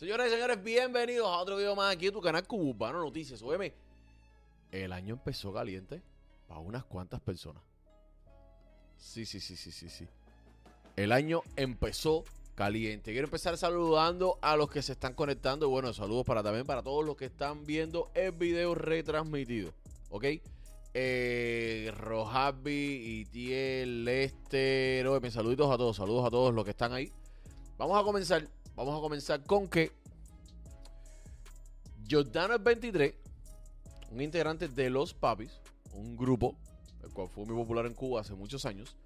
Señoras y señores, bienvenidos a otro video más aquí en tu canal Cubano Noticias. Óyeme, el año empezó caliente para unas cuantas personas. Sí, sí, sí, sí, sí, sí. El año empezó caliente. Quiero empezar saludando a los que se están conectando. Bueno, saludos para también para todos los que están viendo el video retransmitido. ¿Ok? Eh, Rojabi, Itiel, Lester. Oye, saluditos a todos. Saludos a todos los que están ahí. Vamos a comenzar. Vamos a comenzar con que Jordano es 23, un integrante de Los Papis, un grupo, el cual fue muy popular en Cuba hace muchos años,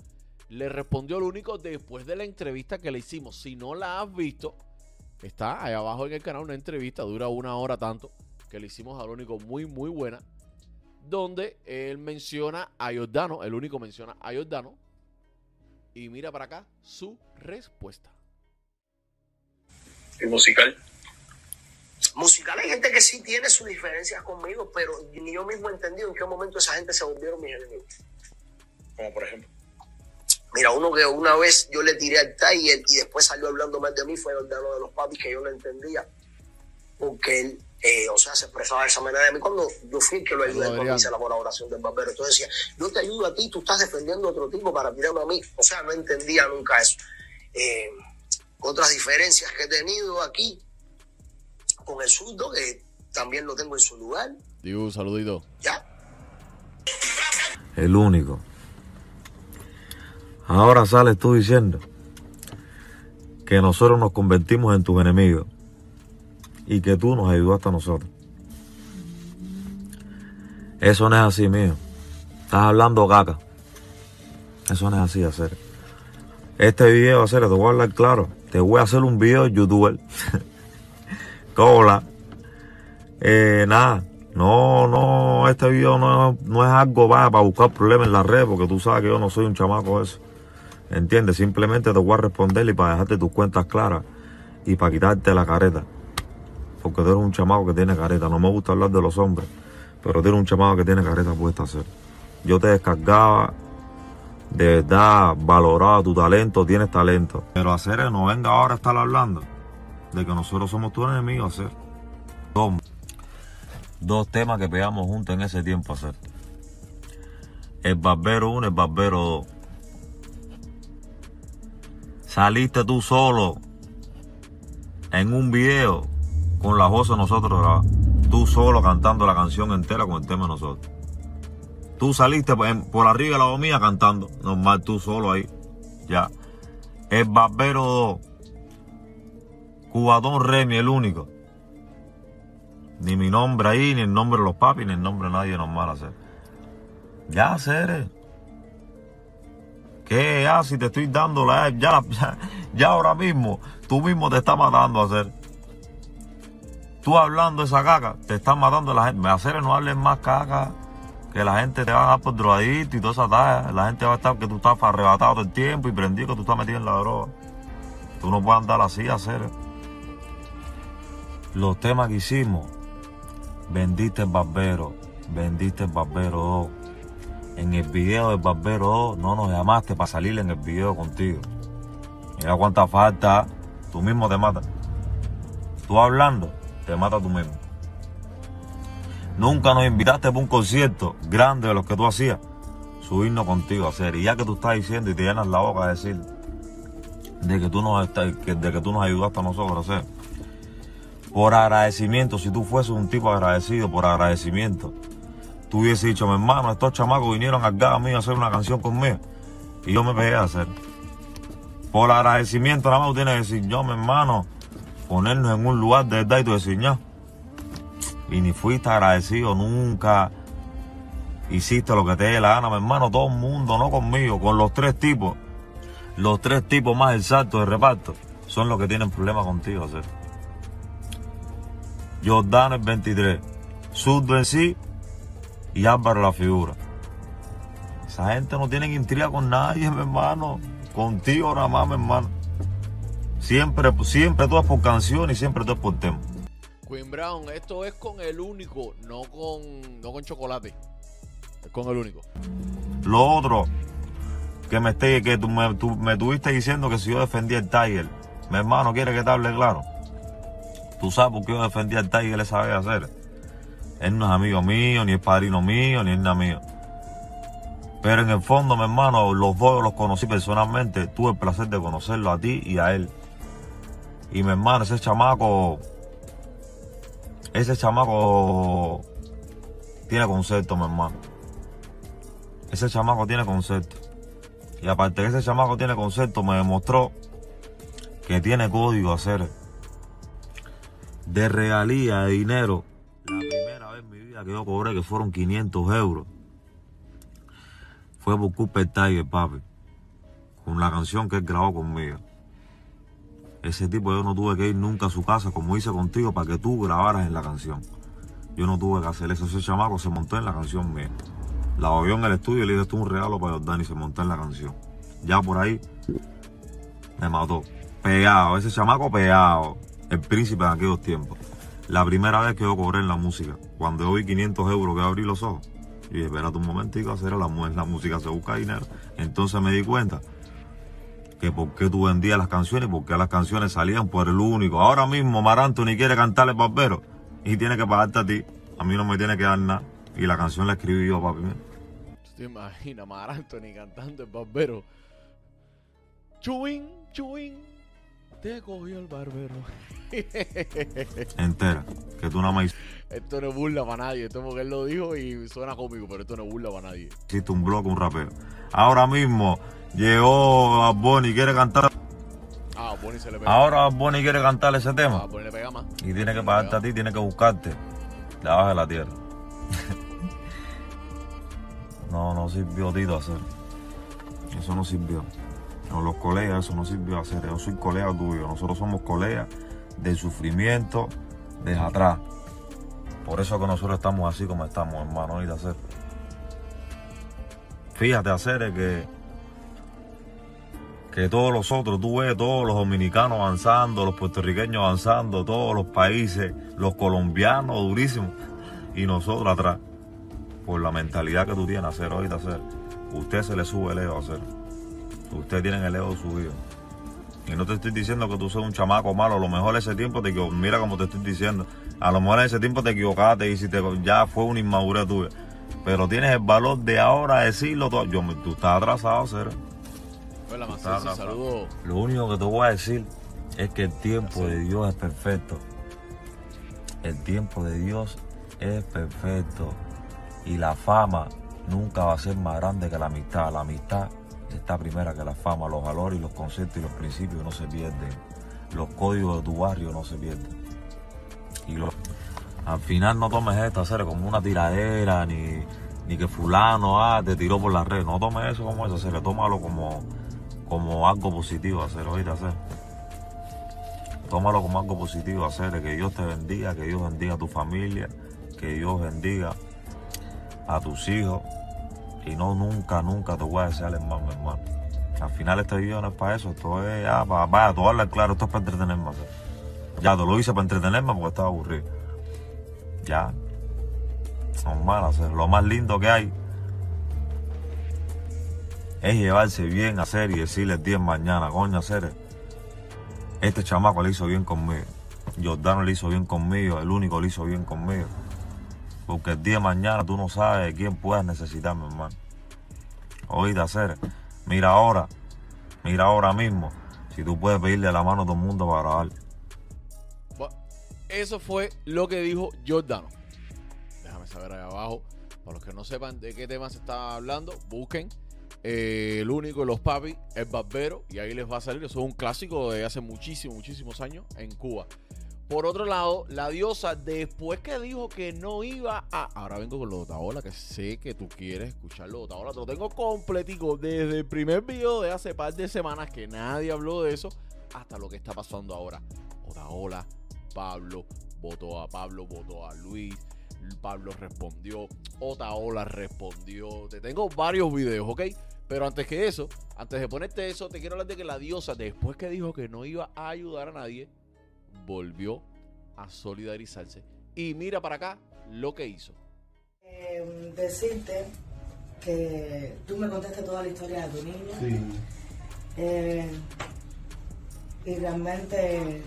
le respondió lo único después de la entrevista que le hicimos. Si no la has visto, está ahí abajo en el canal una entrevista, dura una hora tanto, que le hicimos al único muy, muy buena, donde él menciona a Jordano, el único menciona a Jordano, y mira para acá su respuesta. El musical. musical hay gente que sí tiene sus diferencias conmigo, pero ni yo mismo he entendido en qué momento esa gente se volvieron mis enemigos. Como por ejemplo. Mira, uno que una vez yo le tiré al Tiger y después salió hablando mal de mí fue el de de los papis que yo no entendía. Porque él, eh, o sea, se expresaba de esa manera de mí cuando yo fui el que lo ayudé cuando hice la colaboración del barbero. Entonces decía, yo te ayudo a ti, tú estás defendiendo a otro tipo para tirarme a mí. O sea, no entendía nunca eso. Eh, otras diferencias que he tenido aquí con el surdo, que también lo tengo en su lugar. Digo, un saludito. Ya, el único. Ahora sales tú diciendo que nosotros nos convertimos en tus enemigos y que tú nos ayudaste a nosotros. Eso no es así, mío. Estás hablando caca. Eso no es así, hacer. Este video, hacer, te voy a hablar claro. Te voy a hacer un video youtuber. Cola. Eh, nada. No, no, este video no, no es algo para, buscar problemas en la red, porque tú sabes que yo no soy un chamaco eso. ¿Entiendes? Simplemente te voy a responder y para dejarte tus cuentas claras y para quitarte la careta. Porque tú eres un chamaco que tiene careta. No me gusta hablar de los hombres, pero tú eres un chamaco que tiene careta puesta a hacer. Yo te descargaba, de verdad, valoraba tu talento, tienes talento. Pero hacer no venga ahora a estar hablando de que nosotros somos tus enemigos, hacer. Dos, dos temas que pegamos juntos en ese tiempo, hacer. El Barbero 1, el Barbero 2. Saliste tú solo en un video con la voz de nosotros. Tú solo cantando la canción entera con el tema de nosotros. Tú saliste por, arriba de la mía cantando. Normal, tú solo ahí. Ya. El Barbero 2. Cubadón Remy, el único. Ni mi nombre ahí, ni el nombre de los papis, ni el nombre de nadie normal hacer. Ya, Cere. ¿Qué? Ya, si te estoy dando la... Ya, ya, ya ahora mismo, tú mismo te estás matando hacer. Tú hablando esa caca, te estás matando la gente. Hacer no hables más caca, que la gente te va a dar por drogadito y toda esa talla. La gente va a estar que tú estás arrebatado todo el tiempo y prendido que tú estás metido en la droga. Tú no puedes andar así, hacer. Los temas que hicimos, vendiste el barbero, vendiste el barbero 2. En el video del Barbero 2 no nos llamaste para salir en el video contigo. Mira cuánta falta. Tú mismo te matas. Tú hablando, te matas tú mismo. Nunca nos invitaste para un concierto grande de los que tú hacías. Subirnos contigo a hacer. Y ya que tú estás diciendo y te llenas la boca de decir de que tú nos, de que tú nos ayudaste a nosotros a hacer. Por agradecimiento, si tú fueses un tipo agradecido por agradecimiento, tú hubiese dicho, mi hermano, estos chamacos vinieron acá a mí a hacer una canción conmigo. Y yo me pegué a hacer. Por agradecimiento, nada más tú tienes que decir, yo, mi hermano, ponernos en un lugar de verdad y tú decir, "Ña". Y ni fuiste agradecido nunca. Hiciste lo que te dé la gana, mi hermano, todo el mundo, no conmigo, con los tres tipos. Los tres tipos más exactos de reparto son los que tienen problemas contigo, hacer. Jordano el 23, Surdo en sí y Álvaro la figura. Esa gente no tiene intriga con nadie, mi hermano. Contigo nada más, mi hermano. Siempre, siempre todo es por canción y siempre todo es por tema. Queen Brown, esto es con el único, no con, no con chocolate. Es con el único. Lo otro, que me esté, que tú me, tú me estuviste diciendo que si yo defendía el Tiger, mi hermano quiere que te hable claro. Tú sabes por qué yo defendía al Tiger él sabe hacer. Él no es amigo mío, ni es padrino mío, ni es nada mío. Pero en el fondo, mi hermano, los dos los conocí personalmente. Tuve el placer de conocerlo a ti y a él. Y mi hermano, ese chamaco, ese chamaco tiene concepto, mi hermano. Ese chamaco tiene concepto. Y aparte que ese chamaco tiene concepto, me demostró que tiene código hacer de regalía, de dinero. La primera vez en mi vida que yo cobré, que fueron 500 euros, fue por Cooper papi. Con la canción que él grabó conmigo. Ese tipo yo no tuve que ir nunca a su casa, como hice contigo, para que tú grabaras en la canción. Yo no tuve que hacer eso. Ese chamaco se montó en la canción mía. La oyó en el estudio y le dije, un regalo para Jordán y se montó en la canción. Ya por ahí me mató. Pegado, ese chamaco pegado. El príncipe de aquellos tiempos. La primera vez que yo cobré en la música, cuando yo vi 500 euros que abrí los ojos, y dije, espérate un momentico, hacer la, la música se busca dinero. Entonces me di cuenta que por qué tú vendías las canciones, porque las canciones salían por el único. Ahora mismo Mar Anthony quiere cantarle barbero y tiene que pagarte a ti. A mí no me tiene que dar nada. Y la canción la escribí yo, papi. ¿Tú te imaginas Mar Anthony cantando el barbero? Chuin, chuin, te cogió el barbero. Entera, que tú nada más Esto no es burla para nadie, esto es porque él lo dijo y suena cómico, pero esto no es burla para nadie. hiciste un blog, un rapero. Ahora mismo llegó a Bonnie y quiere cantar. Ah, Bonnie se le pega. Ahora Bonnie quiere cantar ese Ah, tema. Bonnie le pega más. Y tiene que pagarte a ti, tiene que buscarte. Debajo de la tierra. no, no sirvió Tito hacer. Eso no sirvió. No, los colegas, eso no sirvió hacer. Yo soy colega tuyo. Nosotros somos colegas del sufrimiento desde atrás. Por eso que nosotros estamos así como estamos, hermano, y de hacer. Fíjate, hacer que que todos los otros, tú ves todos los dominicanos avanzando, los puertorriqueños avanzando, todos los países, los colombianos durísimos, y nosotros atrás, por la mentalidad que tú tienes, hacer ahorita hacer. Usted se le sube el ego hacer. Usted tiene el ego subido. Y no te estoy diciendo que tú seas un chamaco malo, a lo mejor ese tiempo te equivocaste, mira como te estoy diciendo, a lo mejor en ese tiempo te equivocaste y si te, ya fue una inmadurez tuya. Pero tienes el valor de ahora decirlo todo. Yo, tú estás atrasado, cero. Hola, atrasado. saludos. Lo único que te voy a decir es que el tiempo de Dios es perfecto. El tiempo de Dios es perfecto. Y la fama nunca va a ser más grande que la amistad. La amistad está primera que la fama. Los valores y los conceptos y los principios no se pierden. Los códigos de tu barrio no se pierden. Y al final no tomes esto, hacer como una tiradera, ni, ni que fulano ah, te tiró por la red. No tomes eso como eso, hacer, tómalo como, como algo positivo, hacer, oíste, hacer. Tómalo como algo positivo, hacer, que Dios te bendiga, que Dios bendiga a tu familia, que Dios bendiga a tus hijos. Y no, nunca, nunca te voy a desear mi hermano. Al final este video no es para eso, esto es, ah, para, vaya, tú claro, esto es para entretenerme. Ya, te lo hice para entretenerme porque estaba aburrido. Ya. Normal, hacer. Lo más lindo que hay es llevarse bien a hacer y decirle el día de mañana, coño, hacer. Este chamaco le hizo bien conmigo. Jordano le hizo bien conmigo, el único le hizo bien conmigo. Porque el día de mañana tú no sabes de quién puedas necesitar, mi hermano. Oíste, hacer. Mira ahora, mira ahora mismo, si tú puedes pedirle la mano a todo el mundo para grabar. Eso fue lo que dijo Jordano. Déjame saber ahí abajo. Para los que no sepan de qué tema se está hablando, busquen eh, el único de los papis, el barbero, y ahí les va a salir. Eso es un clásico de hace muchísimos, muchísimos años en Cuba. Por otro lado, la diosa, después que dijo que no iba a. Ahora vengo con lo de Otaola, que sé que tú quieres escucharlo de Otaola. Te lo tengo completico desde el primer video de hace par de semanas que nadie habló de eso hasta lo que está pasando ahora. Otaola, Pablo, votó a Pablo, votó a Luis. Pablo respondió, Otaola respondió. Te tengo varios videos, ¿ok? Pero antes que eso, antes de ponerte eso, te quiero hablar de que la diosa, después que dijo que no iba a ayudar a nadie, volvió a solidarizarse. Y mira para acá lo que hizo. Eh, decirte que tú me contaste toda la historia de tu niña. Eh, y realmente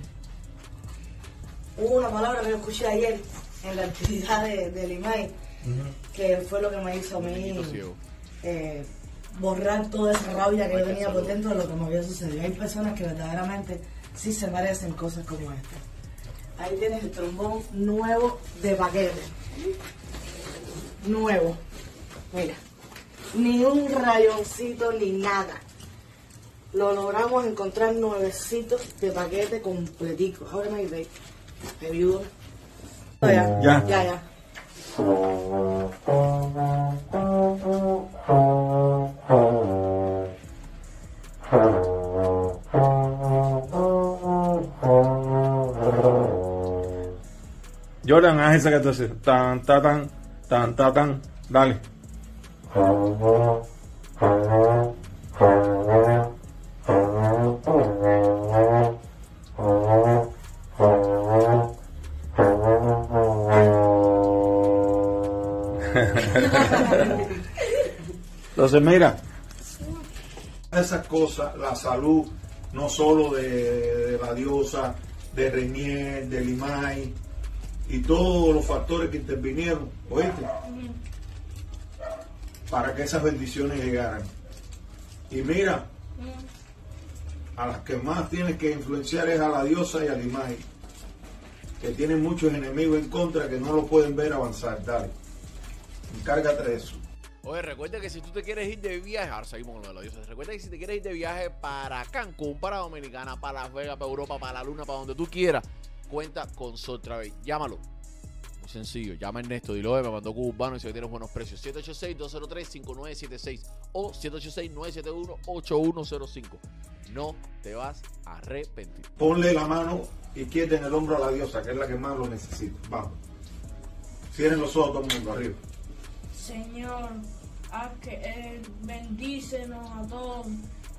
hubo una palabra que yo escuché ayer en la actividad de, de Limay, que fue lo que me hizo a mí eh, borrar toda esa rabia que yo tenía por dentro de lo que me había sucedido. Hay personas que verdaderamente sí se merecen cosas como esta. Ahí tienes el trombón nuevo de paquete. Nuevo. Mira. Ni un rayoncito ni nada. Lo logramos encontrar nuevecitos de paquete completico. Ahora me ve. ¿Me ayudo? Ya. Ya. Ya, ya. Jordan, haz esa que tú haces. Tan, ta, tan, tan, ta, tan. Dale. Entonces, mira, esas cosas, la salud, no solo de, de la diosa, de Reñer, de Limay, y todos los factores que intervinieron, ¿oíste? Para que esas bendiciones llegaran. Y mira, a las que más tienes que influenciar es a la diosa y a Limay, que tienen muchos enemigos en contra que no lo pueden ver avanzar. Dale, encárgate de eso. Oye, recuerda que si tú te quieres ir de viaje, ahora seguimos con lo de los dioses. Recuerda que si te quieres ir de viaje para Cancún, para Dominicana, para Las Vegas, para Europa, para la Luna, para donde tú quieras, cuenta con Sol Travel. Llámalo. Muy sencillo. Llama a Ernesto, dilo, "Oye, me mandó Cuba Urbano y si tienes buenos precios. 786-203-5976 o 786-971-8105. No te vas a arrepentir. Ponle la mano izquierda en el hombro a la diosa, que es la que más lo necesita. Vamos. Cierren los ojos todo el mundo arriba. Señor, haz que bendícenos a todos,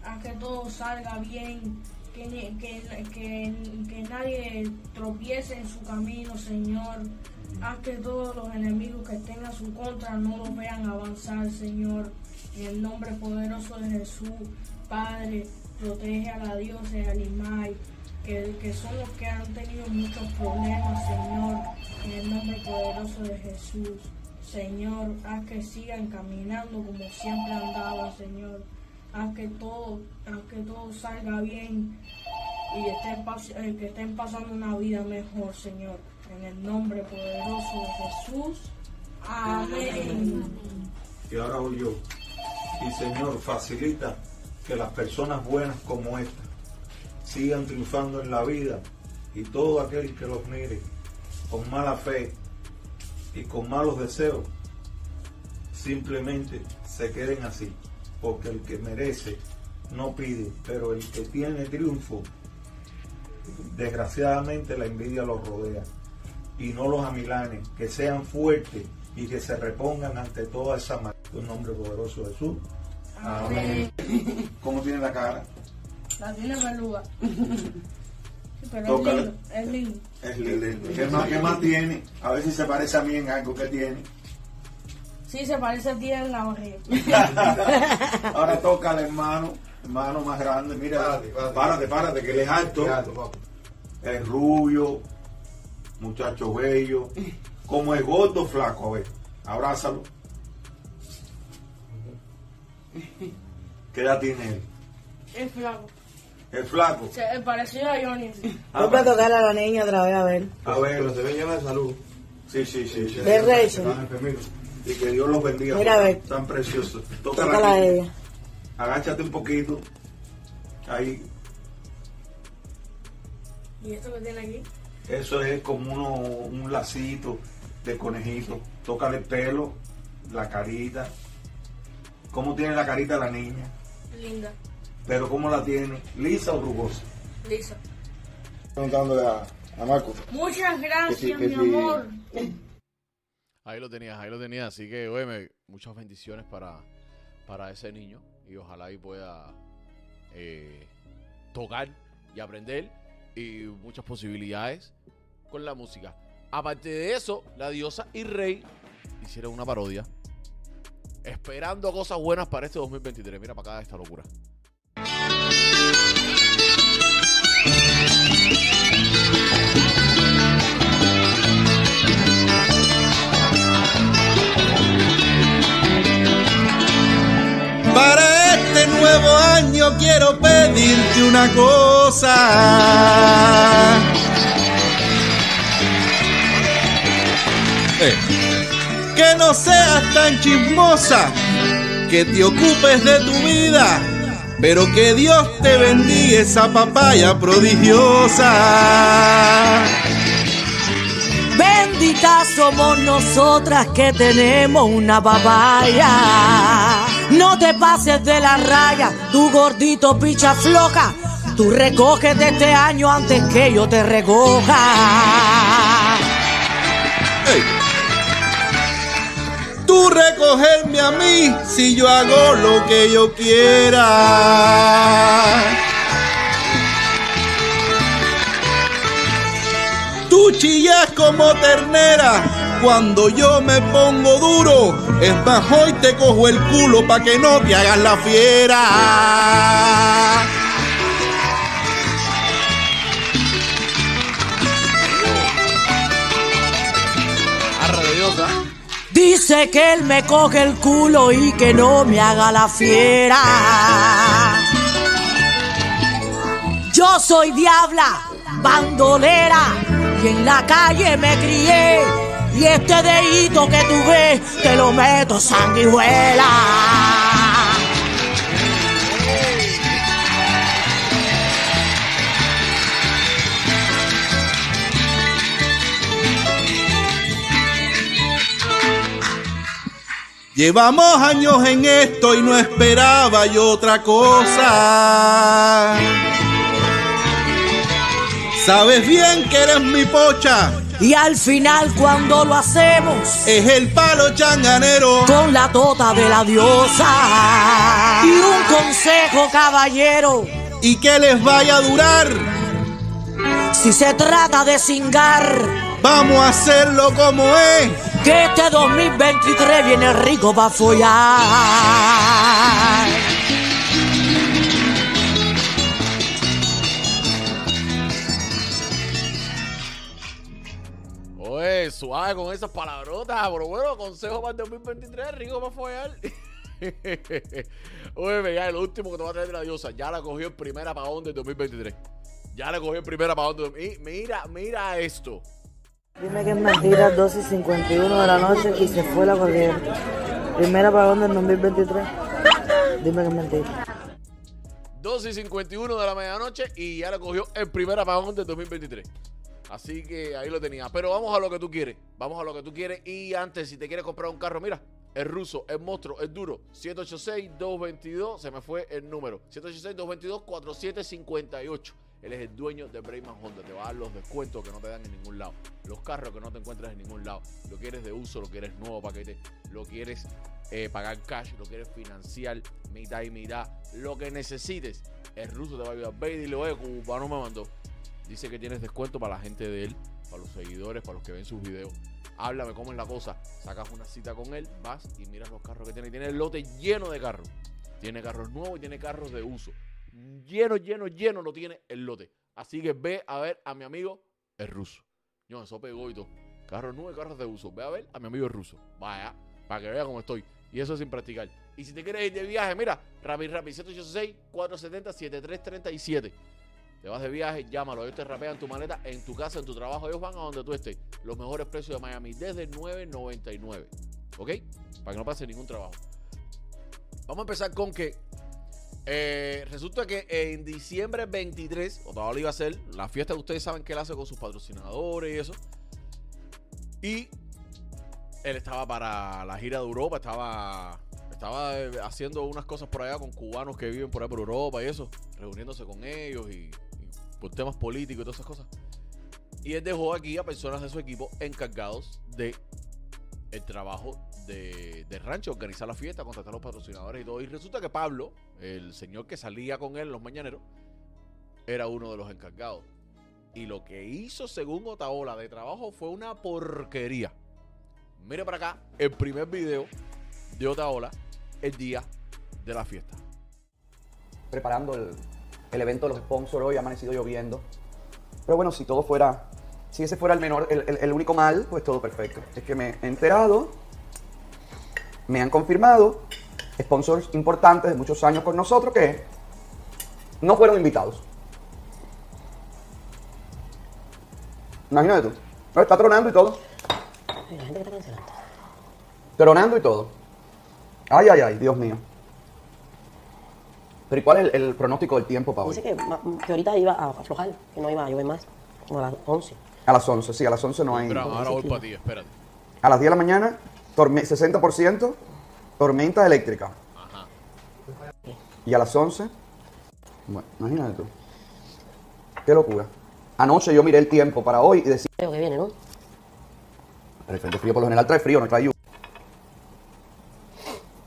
haz que todo salga bien, que, que, que, que nadie tropiece en su camino, Señor. Haz que todos los enemigos que estén a su contra no los vean avanzar, Señor. En el nombre poderoso de Jesús, Padre, protege a la diosa y al que, que son los que han tenido muchos problemas, Señor. En el nombre poderoso de Jesús. Señor, haz que sigan caminando como siempre andaban, Señor. Haz que todo, haz que todo salga bien y estén eh, que estén pasando una vida mejor, Señor. En el nombre poderoso de Jesús. Amén. Y ahora voy yo. Y Señor, facilita que las personas buenas como esta sigan triunfando en la vida y todo aquel que los mire con mala fe y con malos deseos simplemente se queden así. Porque el que merece no pide, pero el que tiene triunfo, desgraciadamente la envidia los rodea. Y no los amilanes, que sean fuertes y que se repongan ante toda esa maldad. En nombre poderoso de Jesús. Amén. ¿Cómo tiene la cara? La tiene peluda. Pero es lindo, es lindo. Es lindo. ¿Qué más, ¿Qué más tiene? A ver si se parece a mí en algo que tiene. Sí, se parece a ti en la barriga. Ahora toca al hermano, hermano más grande. Mira, Párate, párate. párate, párate, que él es alto. Es rubio, muchacho bello. Como es gordo, flaco, a ver. Abrázalo. ¿Qué edad tiene él? Es flaco. Es flaco. Se es parecido a Johnny. Vuelve a tocar a la niña otra vez, a ver. A ver, Pero se ve llena de salud. sí, sí, sí. sí. De Rachel. Y que Dios los bendiga. Mira, a ver. Tan preciosos. Tócala Tócala a ella. Agáchate un poquito. Ahí. ¿Y esto que tiene aquí? Eso es como uno, un lacito de conejito. Tócale el pelo, la carita. ¿Cómo tiene la carita la niña? Linda, Pero ¿cómo la tiene? ¿Lisa o rugosa? lisa. Preguntándole a, a Marco. Muchas gracias, Que sí, que mi sí. amor. Ahí lo tenías, ahí lo tenías. Así que, oye, muchas bendiciones para, para ese niño. Y ojalá ahí pueda eh, tocar y aprender. Y muchas posibilidades con la música. Aparte de eso, la diosa y rey hicieron una parodia. Esperando cosas buenas para este 2023. Mira para acá esta locura. Para este nuevo año quiero pedirte una cosa. Eh, que no seas tan chismosa, que te ocupes de tu vida pero que Dios te bendiga esa papaya prodigiosa. Benditas somos nosotras que tenemos una papaya. No te pases de la raya, tu gordito picha floja. Tú recoges de este año antes que yo te recoja. Tú recogerme a mí si yo hago lo que yo quiera. Tú chillas como ternera cuando yo me pongo duro. Es más, hoy te cojo el culo pa' que no te hagas la fiera. Dice que él me coge el culo y que no me haga la fiera. Yo soy diabla, bandolera, y en la calle me crié. Y este dedito que tú ves, te lo meto sanguijuela. Llevamos años en esto y no esperaba yo otra cosa. Sabes bien que eres mi pocha, Y al final cuando lo hacemos, es el palo changanero. con la tota de la diosa. Y un consejo, caballero, Y que les vaya a durar. si se trata de cingar, Vamos a hacerlo como es. Que este 2023 viene rico para follar. Oye, suave con esas palabrotas, pero bueno, consejo para el 2023, rico para follar. Oye, mira, lo último que te va a traer la diosa, ya la cogió el primer apagón del 2023. Ya la cogió el primer apagón del 2023. Mira, mira esto. Dime que es mentira, 2 y 51 de la noche y se fue la corriente. Primer apagón del 2023. Dime que es mentira. 12 y 51 de la medianoche y ya le cogió el primer apagón del 2023. Así que ahí lo tenía. Pero vamos a lo que tú quieres. Vamos a lo que tú quieres. Y antes, si te quieres comprar un carro, mira, el ruso, el monstruo, el duro. 786-222, se me fue el número. 786-222-4758. Él es el dueño de Brayman Honda. Te va a dar los descuentos que no te dan en ningún lado. Los carros que no te encuentras en ningún lado. Lo quieres de uso, lo quieres nuevo paquete. Lo quieres eh, pagar cash, lo quieres financiar, mitad y mitad. Lo que necesites. El ruso te va a ayudar. Ve y dile, oye, cubano me mandó. Dice que tienes descuento para la gente de él, para los seguidores, para los que ven sus videos. Háblame cómo es la cosa. Sacas una cita con él, vas y miras los carros que tiene. Tiene el lote lleno de carros. Tiene carros nuevos y tiene carros de uso. Lleno, lleno, lleno lo tiene el lote. Así que ve a ver a mi amigo el ruso. Yo, eso pegó y todo. Carros nuevos y carros de uso. Ve a ver a mi amigo el ruso. Vaya, para que vea cómo estoy. Y eso sin practicar. Y si te quieres ir de viaje, mira, Rapid Rapid 786-470-7337. Te vas de viaje, llámalo. Ellos te rapean tu maleta en tu casa, en tu trabajo. Ellos van a donde tú estés. Los mejores precios de Miami desde 9.99. ¿Ok? Para que no pase ningún trabajo. Vamos a empezar con que eh, resulta que en diciembre 23, o todavía iba a ser, la fiesta que ustedes saben que él hace con sus patrocinadores y eso. Y él estaba para la gira de Europa, estaba, estaba eh, haciendo unas cosas por allá con cubanos que viven por ahí por Europa y eso, reuniéndose con ellos y, y por temas políticos y todas esas cosas. Y él dejó aquí a personas de su equipo encargados de el trabajo de, de rancho, organizar la fiesta, contratar a los patrocinadores y todo. Y resulta que Pablo, el señor que salía con él los mañaneros, era uno de los encargados. Y lo que hizo, según Otaola, de trabajo fue una porquería. Mire para acá el primer video de Otaola el día de la fiesta. preparando el, el evento de los sponsors hoy, ha amanecido lloviendo. Pero bueno, si todo fuera, si ese fuera el menor, el, el- el único mal, pues todo perfecto. Es que me he enterado, me han confirmado, sponsors importantes de muchos años con nosotros, que no fueron invitados. Imagínate tú. Está tronando y todo. La gente que está cancelando. Tronando y todo. Ay, ay, ay, Dios mío. Pero ¿y cuál es el, el pronóstico del tiempo para hoy? Dice que, que ahorita iba a aflojar, que no iba a llover más, como a las 11. A las 11, sí, a las 11 no hay. Brown, ahora voy para ti, espérate. A las 10 de la mañana, torme- 60% tormenta eléctrica. Ajá. Y a las 11, bueno, imagínate tú. Qué locura. Anoche yo miré el tiempo para hoy y decía, Creo que viene, ¿no? pero el frente frío por lo general trae frío, no trae lluvia.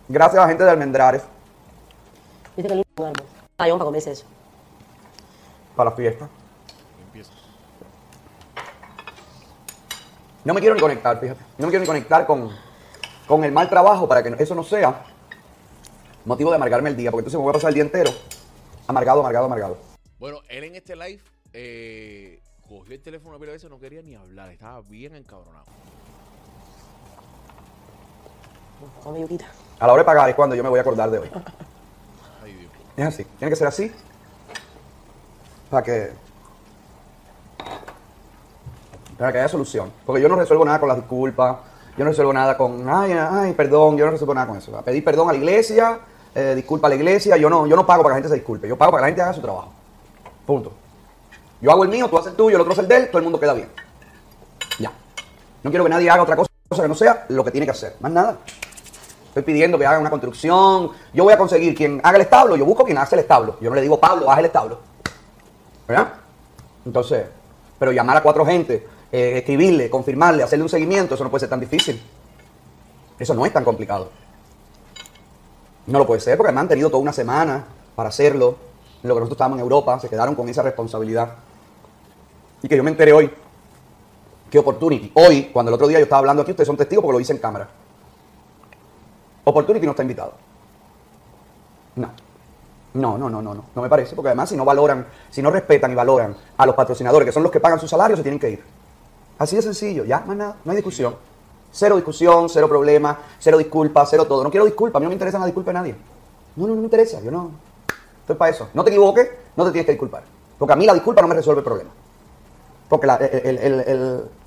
Gracias a la gente de Almendrares Dice que lindo un árbol. Tallón para comerse eso. para la fiesta. Empieza. No me quiero ni conectar, fíjate. No me quiero ni conectar con, con el mal trabajo para que eso no sea motivo de amargarme el día, porque entonces me voy a pasar el día entero amargado, amargado, amargado. Bueno, él en este live eh, cogió el teléfono a de veces, no quería ni hablar, estaba bien encabronado. A la hora de pagar es cuando yo me voy a acordar de hoy. Ay, Dios. Es así, tiene que ser así. Para que. Para que haya solución. Porque yo no resuelvo nada con las disculpas. Yo no resuelvo nada con. Ay, ay, perdón. Yo no resuelvo nada con eso. A pedir perdón a la iglesia. eh, disculpa a la iglesia. Yo no, yo no pago para que la gente se disculpe. Yo pago para que la gente haga su trabajo. Punto. Yo hago el mío, tú haces el tuyo, el otro hace el de él, todo el mundo queda bien. Ya. No quiero que nadie haga otra cosa que no sea lo que tiene que hacer. Más nada. Estoy pidiendo que hagan una construcción. Yo voy a conseguir quien haga el establo. Yo busco quien hace el establo. Yo no le digo, Pablo, haz el establo. ¿Verdad? Entonces, pero llamar a cuatro gente, eh, escribirle, confirmarle, hacerle un seguimiento, eso no puede ser tan difícil. Eso no es tan complicado. No lo puede ser porque además han tenido toda una semana para hacerlo. Lo que nosotros estábamos en Europa, se quedaron con esa responsabilidad. Y que yo me enteré hoy. Qué opportunity. Hoy, cuando el otro día yo estaba hablando aquí, ustedes son testigos porque lo hice en cámara. Opportunity no está invitado. No. No, no, no, no, no. No me parece, porque además si no valoran, si no respetan y valoran a los patrocinadores, que son los que pagan sus salarios, se tienen que ir. Así de sencillo, ya, más nada, no hay discusión. Cero discusión, cero problema, cero disculpas, cero todo. No quiero disculpas, a mí no me interesa la disculpa de nadie. No, no, no me interesa, yo no. Estoy para eso. No te equivoques, no te tienes que disculpar. Porque a mí la disculpa no me resuelve el problema. Porque la,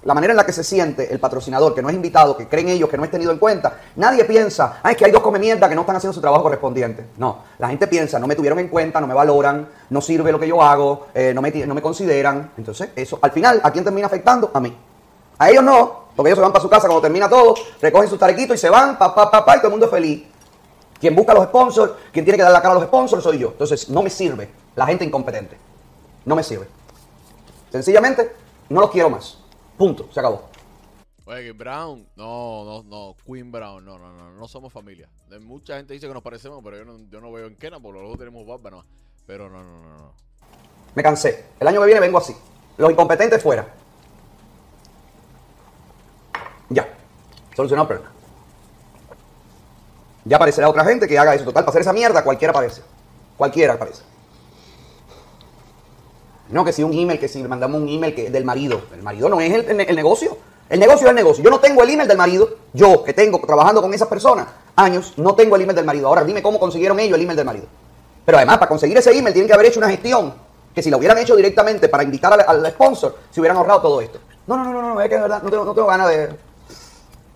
la manera en la que se siente el patrocinador, que no es invitado, que creen ellos que no es tenido en cuenta, nadie piensa, ay, es que hay dos come que no están haciendo su trabajo correspondiente. No, la gente piensa, no me tuvieron en cuenta, no me valoran, no sirve lo que yo hago, eh, no, me, no me consideran. Entonces, eso, al final, ¿a quién termina afectando? A mí. A ellos no, porque ellos se van para su casa cuando termina todo, recogen sus tarequitos y se van, pa, pa, pa, pa, y todo el mundo es feliz. Quien busca los sponsors, quien tiene que dar la cara a los sponsors, soy yo. Entonces, no me sirve la gente incompetente. No me sirve. Sencillamente, no los quiero más. Punto. Se acabó. Oye, Brown, no, no, no, Queen Brown, no, no, no, no somos familia. Mucha gente dice que nos parecemos, pero yo no, yo no veo en Kena porque los dos tenemos barba, no. Pero no, no, no, no. Me cansé. El año que viene vengo así. Los incompetentes fuera. Ya. Solucionado el problema. Ya aparecerá otra gente que haga eso. Total, para hacer esa mierda, cualquiera aparece. Cualquiera aparece. No, que si un email, que si le mandamos un email que del marido. El marido no es el, el- el negocio. El negocio es el negocio. Yo no tengo el email del marido. Yo, que tengo trabajando con esas personas años, no tengo el email del marido. Ahora dime cómo consiguieron ellos el email del marido. Pero además, para conseguir ese email tienen que haber hecho una gestión que si la hubieran hecho directamente para invitar al, al sponsor, se hubieran ahorrado todo esto. No, no, no, no, no, es que de verdad no tengo, no tengo ganas de...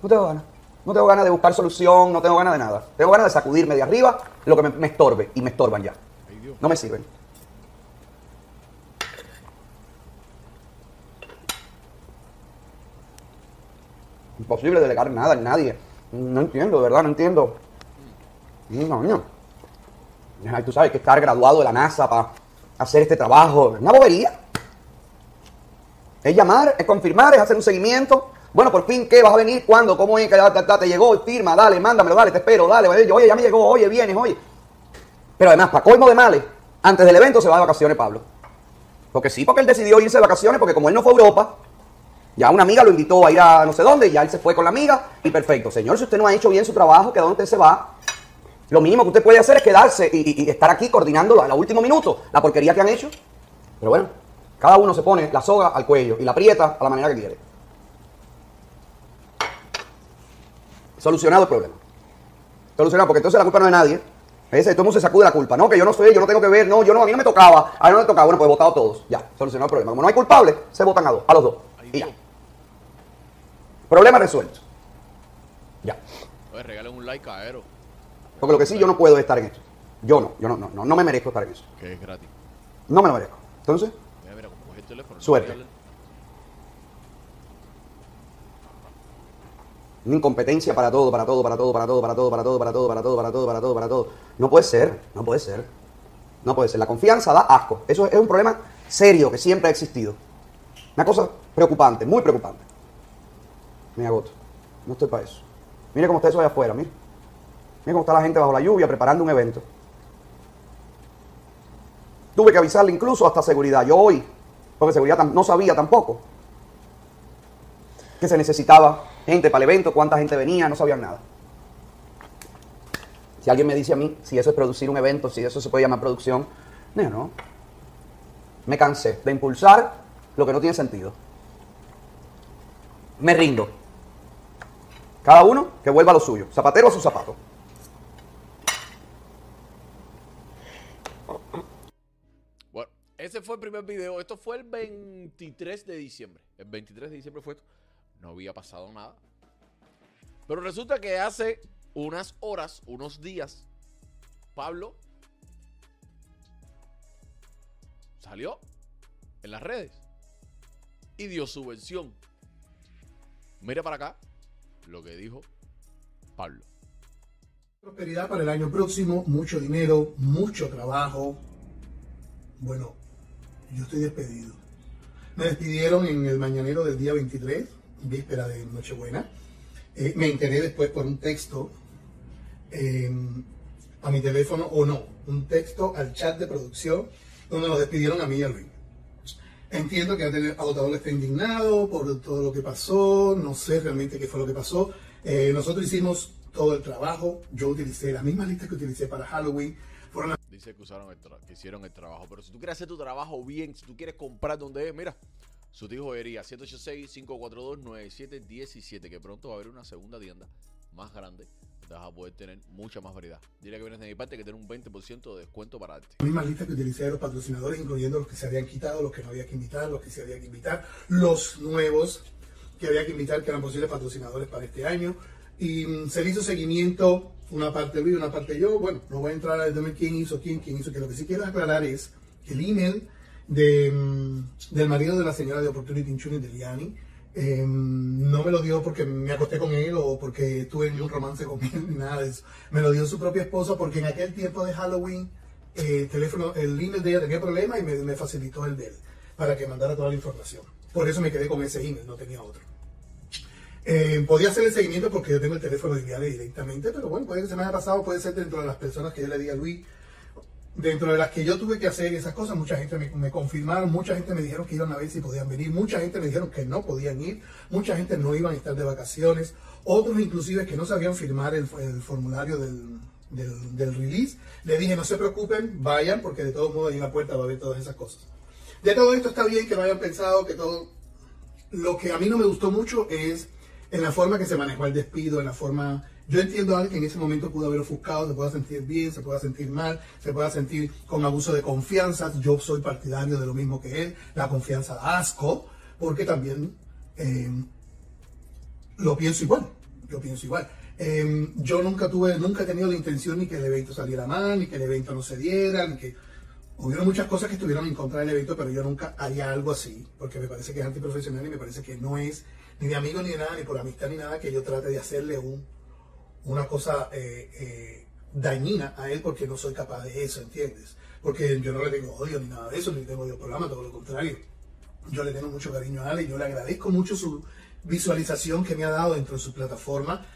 No tengo ganas. No tengo ganas de buscar solución, no tengo ganas de nada. Tengo ganas de sacudirme de arriba lo que me, me estorbe y me estorban ya. No me sirven. Imposible delegar nada en nadie. No entiendo, de verdad, no entiendo. No, no. Tú sabes que estar graduado de la NASA para hacer este trabajo una bobería. Es llamar, es confirmar, es hacer un seguimiento. Bueno, por fin, ¿qué? ¿Vas a venir? ¿Cuándo? ¿Cómo es? te llegó? Firma, dale, mándamelo, dale, te espero, dale. Oye, ya me llegó, oye, vienes, oye. Pero además, para colmo de males, antes del evento se va de vacaciones Pablo. Porque sí, porque él decidió irse de vacaciones, porque como él no fue a Europa, ya una amiga lo invitó a ir a no sé dónde, ya él se fue con la amiga, y perfecto. Señor, si usted no ha hecho bien su trabajo, que a dónde usted se va, lo mínimo que usted puede hacer es quedarse y, estar aquí coordinando a la último minuto la porquería que han hecho. Pero bueno, cada uno se pone la soga al cuello y la aprieta a la manera que quiere. Solucionado el problema. Solucionado, porque entonces la culpa no es de nadie. Ese, todo el mundo se sacude la culpa. No, que yo no soy, yo no tengo que ver, no, yo no, a mí no me tocaba, a mí no me tocaba. Bueno, pues votado todos. Ya, solucionó el problema. Como no hay culpable, se votan a dos, a los dos. Y ya. Problema resuelto. Ya. Oye, regalen un like a Aero, Porque lo que sí yo no puedo es estar en esto. Yo no, yo no, no, no, no me merezco estar en eso. que es gratis. No me lo merezco. Entonces, Mira, mira, como coge el teléfono. no Suerte. una incompetencia para todo, para todo, para todo, para todo, para todo, para todo, para todo, para todo, para todo, para todo, para todo. No puede ser, no puede ser. No puede ser. La confianza da asco. Eso es un problema serio que siempre ha existido. Una cosa preocupante, muy preocupante. Me agoto. No estoy para eso. Mire cómo está eso allá afuera, mire. Mire cómo está la gente bajo la lluvia preparando un evento. Tuve que avisarle incluso hasta seguridad. Yo hoy, porque seguridad no sabía tampoco que se necesitaba gente para el evento, cuánta gente venía, no sabían nada. Si alguien me dice a mí si eso es producir un evento, si eso se puede llamar producción, no, no. Me cansé de impulsar lo que no tiene sentido. Me rindo. Cada uno que vuelva a lo suyo, zapatero a su zapato. Bueno, ese fue el primer video. Esto fue el 23 de diciembre. El 23 de diciembre fue esto. No había pasado nada. Pero resulta que hace unas horas, unos días, Pablo salió en las redes y dio su versión. Mira para acá lo que dijo Pablo. Prosperidad para el año próximo, mucho dinero, mucho trabajo. Bueno, yo estoy despedido. Me despidieron en el mañanero del día 23, víspera de Nochebuena. Eh, me enteré después por un texto eh, a mi teléfono, o no, un texto al chat de producción donde nos despidieron a mí y a Luis. Entiendo que el agotador está indignado por todo lo que pasó, no sé realmente qué fue lo que pasó. Eh, nosotros hicimos todo el trabajo, yo utilicé la misma lista que utilicé para Halloween, las Dice que, usaron el hicieron el trabajo. Pero si tú quieres hacer tu trabajo bien, si tú quieres comprar donde es, mira, su tío joyería 786-542-9717. Que pronto va a haber una segunda tienda más grande. Donde vas a poder tener mucha más variedad. Dile que vienes de mi parte que tiene un 20% de descuento para darte. la misma lista que utilicé de los patrocinadores, incluyendo los que se habían quitado, los que no había que invitar, los que se había que invitar, los nuevos que había que invitar, que eran posibles patrocinadores para este año. Y mm, se le hizo seguimiento, una parte Luis, una parte yo. Bueno, no voy a entrar a decirme quién hizo quién, quién hizo qué. Lo que sí quiero aclarar es que el email de, mm, del marido de la señora de Opportunity Insurance, de Liani, eh, no me lo dio porque me acosté con él o porque tuve un romance con él, ni nada de eso. Me lo dio su propia esposa porque en aquel tiempo de Halloween eh, el teléfono, el email de ella tenía problemas y me, facilitó el de él para que mandara toda la información. Por eso me quedé con ese email, no tenía otro. Eh, podía hacer el seguimiento porque yo tengo el teléfono de Viale directamente, pero bueno, puede que se me haya pasado, puede ser dentro de las personas que yo le di a Luis, dentro de las que yo tuve que hacer esas cosas, mucha gente me, confirmaron, mucha gente me dijeron que iban a ver si podían venir, mucha gente me dijeron que no podían ir, mucha gente no iban a estar de vacaciones, otros inclusive que no sabían firmar el, el formulario del, del, del release, le dije no se preocupen, vayan porque de todos modos ahí en la puerta va a haber todas esas cosas. De todo esto está bien que lo hayan pensado, que todo... Lo que a mí no me gustó mucho es en la forma que se manejó el despido, en la forma... Yo entiendo a alguien que en ese momento pudo haber ofuscado, se pueda sentir bien, se pueda sentir mal, se pueda sentir con abuso de confianza. Yo soy partidario de lo mismo que él. La confianza da asco, porque también eh, lo pienso igual. Yo pienso igual. Eh, yo nunca tuve, nunca he tenido la intención ni que el evento saliera mal, ni que el evento no se diera, ni que hubieron muchas cosas que estuvieron en contra del evento, pero yo nunca haría algo así, porque me parece que es antiprofesional y me parece que no es ni de amigo ni de nada, ni por amistad ni nada, que yo trate de hacerle un, una cosa eh, eh, dañina a él porque no soy capaz de eso, ¿entiendes? Porque yo no le tengo odio ni nada de eso, ni tengo odio programa, todo lo contrario. Yo le tengo mucho cariño a y yo le agradezco mucho su visualización que me ha dado dentro de su plataforma.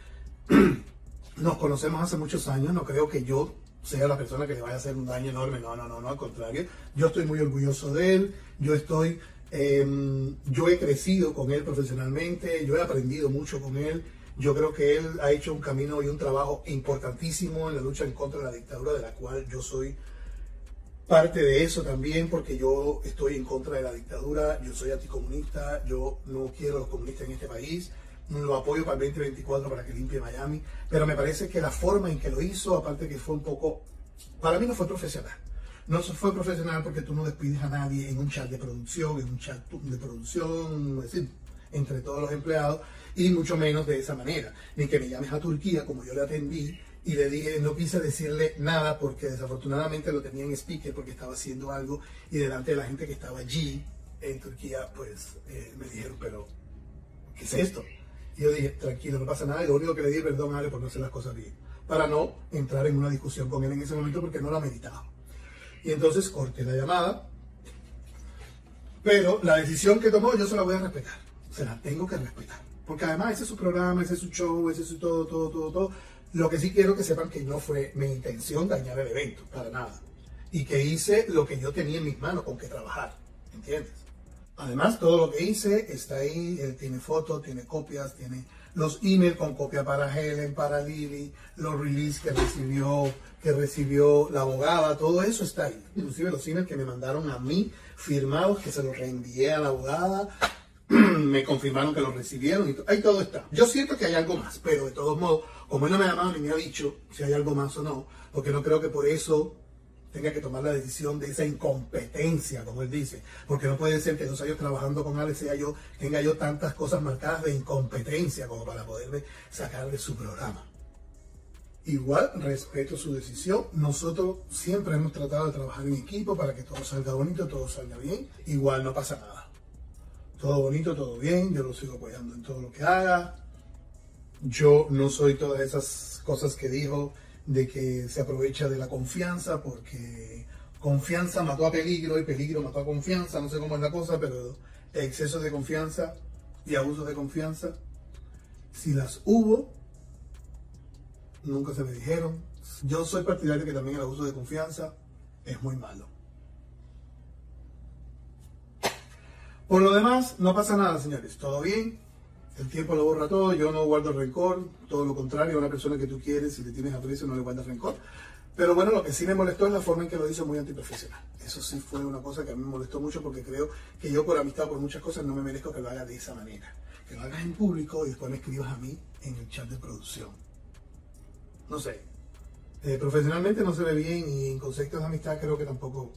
Nos conocemos hace muchos años, no creo que yo sea la persona que le vaya a hacer un daño enorme, no, no, no, no, al contrario. Yo estoy muy orgulloso de él, yo estoy, eh, yo he crecido con él profesionalmente, yo he aprendido mucho con él. Yo creo que él ha hecho un camino y un trabajo importantísimo en la lucha en contra de la dictadura, de la cual yo soy parte de eso también, porque yo estoy en contra de la dictadura, yo soy anticomunista, yo no quiero a los comunistas en este país, lo apoyo para el 2024 para que limpie Miami, pero me parece que la forma en que lo hizo, aparte que fue un poco para mí no fue profesional. No fue profesional porque tú no despides a nadie en un chat de producción, en un chat de producción, es decir, entre todos los empleados, y mucho menos de esa manera. Ni que me llames a Turquía, como yo le atendí, y le dije, no quise decirle nada porque desafortunadamente lo tenía en speaker porque estaba haciendo algo, y delante de la gente que estaba allí en Turquía, pues eh, me dijeron, pero, ¿qué es esto? Y yo dije, tranquilo, no pasa nada, y lo único que le dije, perdón, Ale, por no hacer las cosas bien, para no entrar en una discusión con él en ese momento porque no la meditaba. Y entonces corté la llamada, pero la decisión que tomó yo se la voy a respetar, se la tengo que respetar. Porque además ese es su programa, ese es su show, ese es su todo, todo, todo, todo. Lo que sí quiero que sepan que no fue mi intención dañar el evento, para nada. Y que hice lo que yo tenía en mis manos con que trabajar, ¿entiendes? Además, todo lo que hice está ahí, él tiene fotos, tiene copias, tiene los emails con copia para Helen, para Lily, los releases que recibió, que recibió la abogada, todo eso está ahí. Inclusive los emails que me mandaron a mí, firmados, que se los reenvié a la abogada, me confirmaron que los recibieron y ahí todo está. Yo siento que hay algo más, pero de todos modos, como él no me ha llamado ni me ha dicho si hay algo más o no, porque no creo que por eso tenga que tomar la decisión de esa incompetencia, como él dice, porque no puede ser que dos años trabajando con Alex sea yo, tenga yo tantas cosas marcadas de incompetencia como para poderme sacar de su programa. Igual respeto su decisión. Nosotros siempre hemos tratado de trabajar en equipo para que todo salga bonito, todo salga bien. Igual no pasa nada. Todo bonito, todo bien. Yo lo sigo apoyando en todo lo que haga. Yo no soy todas esas cosas que dijo de que se aprovecha de la confianza porque confianza mató a peligro y peligro mató a confianza. No sé cómo es la cosa, pero exceso de confianza y abuso de confianza, si las hubo, nunca se me dijeron. Yo soy partidario que también el abuso de confianza es muy malo. Por lo demás, no pasa nada, señores. Todo bien. El tiempo lo borra todo. Yo no guardo rencor. Todo lo contrario, a una persona que tú quieres, si le tienes aprecio, no le guardas rencor. Pero bueno, lo que sí me molestó es la forma en que lo hizo muy antiprofesional. Eso sí fue una cosa que a mí me molestó mucho porque creo que yo por amistad, por muchas cosas, no me merezco que lo haga de esa manera. Que lo hagas en público y después me escribas a mí en el chat de producción. No sé. Eh, profesionalmente no se ve bien y en conceptos de amistad creo que tampoco...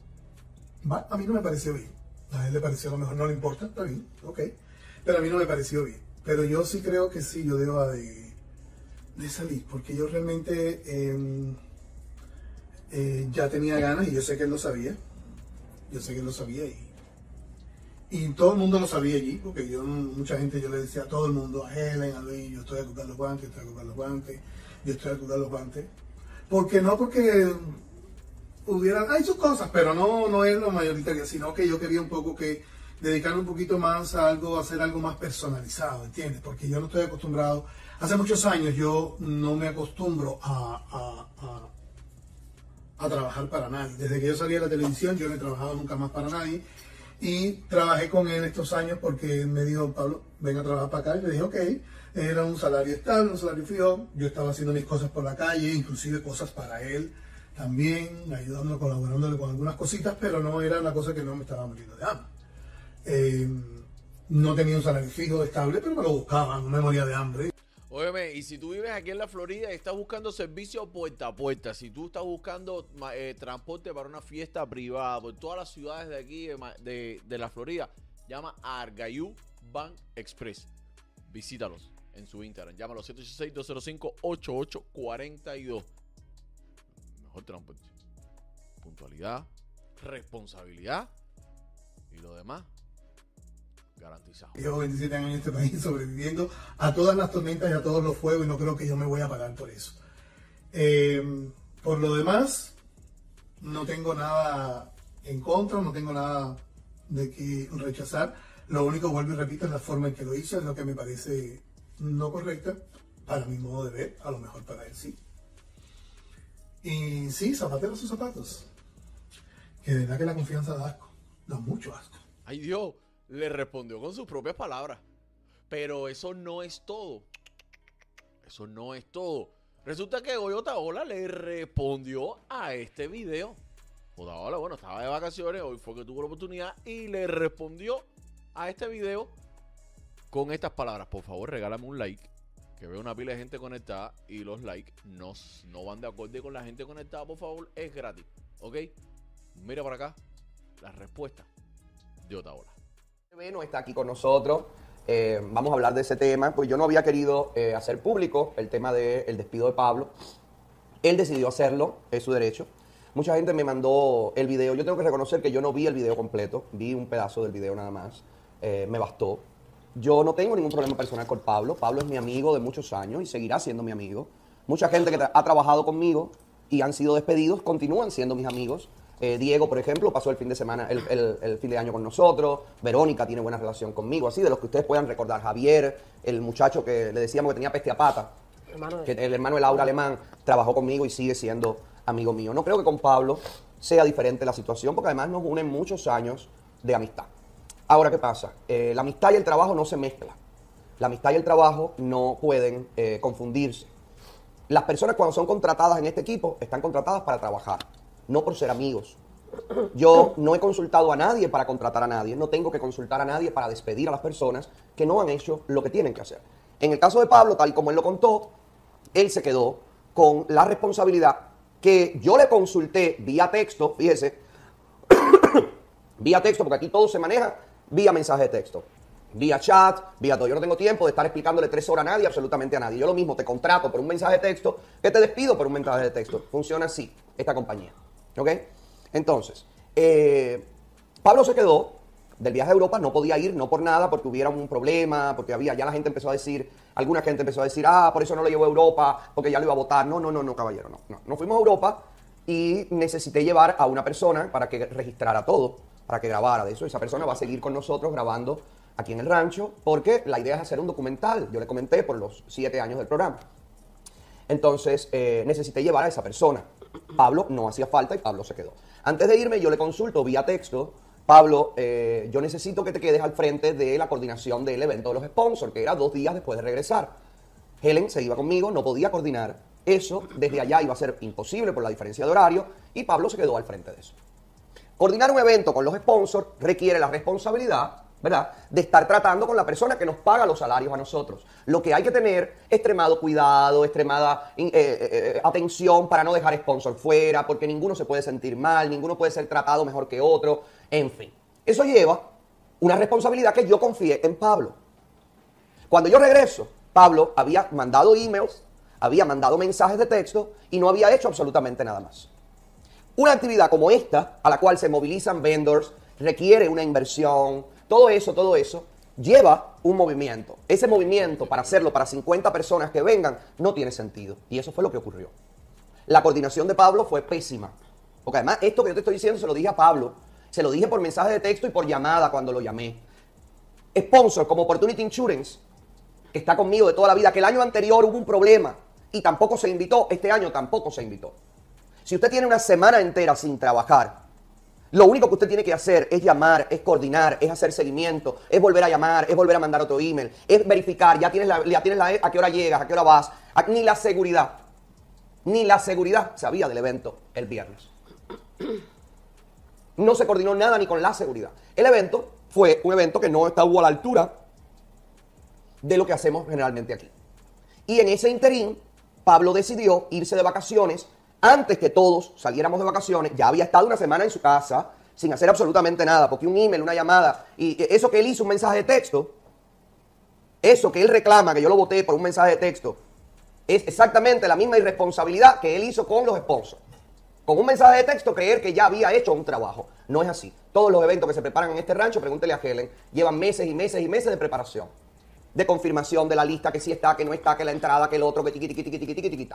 Va, a mí no me pareció bien. A él le pareció a lo mejor no le importa, está bien, ok. Pero a mí no me pareció bien. Pero yo sí creo que sí, yo debo de, de salir, porque yo realmente eh, eh, ya tenía ganas y yo sé que él lo sabía. Yo sé que él lo sabía y, y todo el mundo lo sabía allí, porque yo, mucha gente, yo le decía a todo el mundo, a Helen, a Luis, yo estoy a los guantes, estoy a los guantes, yo estoy a los guantes. Porque no porque hubieran, hay sus cosas, pero no, no es lo mayoritario, sino que yo quería un poco que dedicarme un poquito más a algo, a hacer algo más personalizado, ¿entiendes? Porque yo no estoy acostumbrado, hace muchos años yo no me acostumbro a, a, a, trabajar para nadie. Desde que yo salí a la televisión yo no he trabajado nunca más para nadie. Y trabajé con él estos años porque me dijo, Pablo, ven a trabajar para acá. Y le dije, ok, era un salario estable, un salario fijo. Yo estaba haciendo mis cosas por la calle, inclusive cosas para él también, ayudándolo, colaborándole con algunas cositas, pero no era una cosa que no me estaba muriendo de hambre. Eh, no tenía un salario fijo, estable, pero me lo buscaba, no me moría de hambre. Óyeme, y si tú vives aquí en la Florida y estás buscando servicio puerta a puerta, si tú estás buscando eh, transporte para una fiesta privada por todas las ciudades de aquí de, de- la Florida, llama a Argayú Bank Express. Visítalos en su Instagram. Llámalo 786-205-8842. Mejor transporte. Puntualidad, responsabilidad y lo demás garantizado. Llevo 27 años en este país sobreviviendo a todas las tormentas y a todos los fuegos y no creo que yo me voy a pagar por eso. Eh, por lo demás, no tengo nada en contra, no tengo nada de que rechazar. Lo único, vuelvo y repito, es la forma en que lo hizo, es lo que me parece no correcta para mi modo de ver, a lo mejor para él sí. Y sí, zapatero sus zapatos. Que de verdad que la confianza da asco, da mucho asco. Ay Dios, le respondió con sus propias palabras. Pero eso no es todo. Eso no es todo. Resulta que Goyota Ola le respondió a este video. Otaola, bueno, estaba de vacaciones, hoy fue que tuvo la oportunidad y le respondió a este video con estas palabras. Por favor, regálame un like que veo una pila de gente conectada y los likes no, no van de acorde con la gente conectada, por favor, es gratis. ¿Ok? Mira por acá la respuesta de Otaola. no está aquí con nosotros. Eh, vamos a hablar de ese tema. Pues yo no había querido eh, hacer público el tema del despido de Pablo. Él decidió hacerlo, es su derecho. Mucha gente me mandó el video. Yo tengo que reconocer que yo no vi el video completo, vi un pedazo del video nada más. Eh, me bastó. Yo no tengo ningún problema personal con Pablo. Pablo es mi amigo de muchos años y seguirá siendo mi amigo. Mucha gente que tra- ha trabajado conmigo y han sido despedidos continúan siendo mis amigos. Eh, Diego, por ejemplo, pasó el fin de semana, el, el- el fin de año con nosotros. Verónica tiene buena relación conmigo. Así de los que ustedes puedan recordar. Javier, el muchacho que le decíamos que tenía peste a pata Hermano de- que el hermano de Laura Alemán trabajó conmigo y sigue siendo amigo mío. No creo que con Pablo sea diferente la situación, porque además nos unen muchos años de amistad. Ahora, ¿qué pasa? Eh, la amistad y el trabajo no se mezclan. La amistad y el trabajo no pueden eh, confundirse. Las personas cuando son contratadas en este equipo están contratadas para trabajar, no por ser amigos. Yo no he consultado a nadie para contratar a nadie, no tengo que consultar a nadie para despedir a las personas que no han hecho lo que tienen que hacer. En el caso de Pablo, tal como él lo contó, él se quedó con la responsabilidad que yo le consulté vía texto, fíjese, vía texto, porque aquí todo se maneja vía mensaje de texto, vía chat, vía todo. Yo no tengo tiempo de estar explicándole tres horas a nadie, absolutamente a nadie. Yo lo mismo te contrato por un mensaje de texto que te despido por un mensaje de texto. Funciona así, esta compañía. ¿Ok? Entonces, eh, Pablo se quedó del viaje a Europa, no podía ir, no por nada, porque hubiera un problema, porque había, ya la gente empezó a decir, alguna gente empezó a decir, ah, por eso no lo llevó a Europa, porque ya lo iba a votar. No, no, no, no, caballero, no. No, no fuimos a Europa y necesité llevar a una persona para que registrara todo, para que grabara de eso. Esa persona va a seguir con nosotros grabando aquí en el rancho, porque la idea es hacer un documental. Yo le comenté por los siete años del programa. Entonces eh, necesité llevar a esa persona. Pablo no hacía falta y Pablo se quedó. Antes de irme yo le consulto vía texto, Pablo, eh, yo necesito que te quedes al frente de la coordinación del evento de los sponsors, que era dos días después de regresar. Helen se iba conmigo, no podía coordinar eso, desde allá iba a ser imposible por la diferencia de horario y Pablo se quedó al frente de eso. Coordinar un evento con los sponsors requiere la responsabilidad, ¿verdad?, de estar tratando con la persona que nos paga los salarios a nosotros. Lo que hay que tener extremado cuidado, extremada eh, eh, eh, atención para no dejar sponsor fuera, porque ninguno se puede sentir mal, ninguno puede ser tratado mejor que otro, en fin. Eso lleva una responsabilidad que yo confié en Pablo. Cuando yo regreso, Pablo había mandado emails, había mandado mensajes de texto y no había hecho absolutamente nada más. Una actividad como esta, a la cual se movilizan vendors, requiere una inversión, todo eso, todo eso, lleva un movimiento. Ese movimiento, para hacerlo para 50 personas que vengan, no tiene sentido. Y eso fue lo que ocurrió. La coordinación de Pablo fue pésima. Porque además, esto que yo te estoy diciendo se lo dije a Pablo. Se lo dije por mensaje de texto y por llamada cuando lo llamé. Sponsor como Opportunity Insurance, que está conmigo de toda la vida, que el año anterior hubo un problema y tampoco se invitó, este año tampoco se invitó. Si usted tiene una semana entera sin trabajar, lo único que usted tiene que hacer es llamar, es coordinar, es hacer seguimiento, es volver a llamar, es volver a mandar otro email, es verificar, ya tienes la, ya tienes la a qué hora llegas, a qué hora vas, a- ni la seguridad, ni la seguridad sabía del evento el viernes. No se coordinó nada ni con la seguridad. El evento fue un evento que no estuvo a la altura de lo que hacemos generalmente aquí. Y en ese interín, Pablo decidió irse de vacaciones antes que todos saliéramos de vacaciones. Ya había estado una semana en su casa sin hacer absolutamente nada, porque un email, una llamada, y eso que él hizo un mensaje de texto, eso que él reclama, que yo lo voté por un mensaje de texto, es exactamente la misma irresponsabilidad que él hizo con los sponsors. Con un mensaje de texto creer que ya había hecho un trabajo. No es así. Todos los eventos que se preparan en este rancho, pregúntele a Helen, llevan meses y meses y meses de preparación. De confirmación de la lista, que sí está, que no está, que la entrada, que el otro, que tiqui, tiqui, tiqui, tiqui, tiqui, tiqui.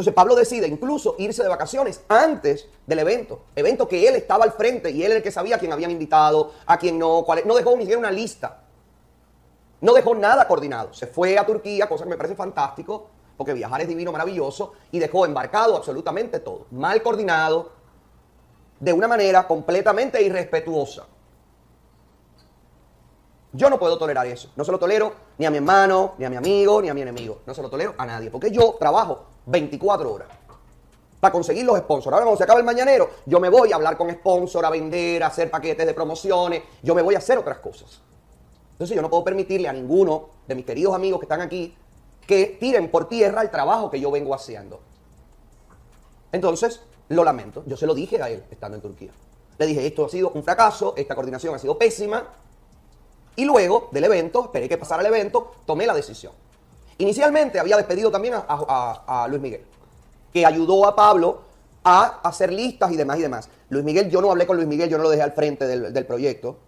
Entonces Pablo decide incluso irse de vacaciones antes del evento. Evento que él estaba al frente y él era el que sabía a quién habían invitado, a quién no, cuál, no dejó ni siquiera una lista. No dejó nada coordinado. Se fue a Turquía, cosa que me parece fantástico, porque viajar es divino, maravilloso, y dejó embarcado absolutamente todo. Mal coordinado, de una manera completamente irrespetuosa. Yo no puedo tolerar eso. No se lo tolero ni a mi hermano, ni a mi amigo, ni a mi enemigo. No se lo tolero a nadie. Porque yo trabajo 24 horas para conseguir los sponsors. Ahora cuando se acaba el mañanero, yo me voy a hablar con sponsor, a vender, a hacer paquetes de promociones. Yo me voy a hacer otras cosas. Entonces yo no puedo permitirle a ninguno de mis queridos amigos que están aquí que tiren por tierra el trabajo que yo vengo haciendo. Entonces, lo lamento. Yo se lo dije a él estando en Turquía. Le dije, esto ha sido un fracaso, esta coordinación ha sido pésima. Y luego del evento, esperé que pasara el evento, tomé la decisión. Inicialmente había despedido también a, Luis Miguel, que ayudó a Pablo a hacer listas y demás y demás. Luis Miguel, yo no hablé con Luis Miguel, yo no lo dejé al frente del, del proyecto.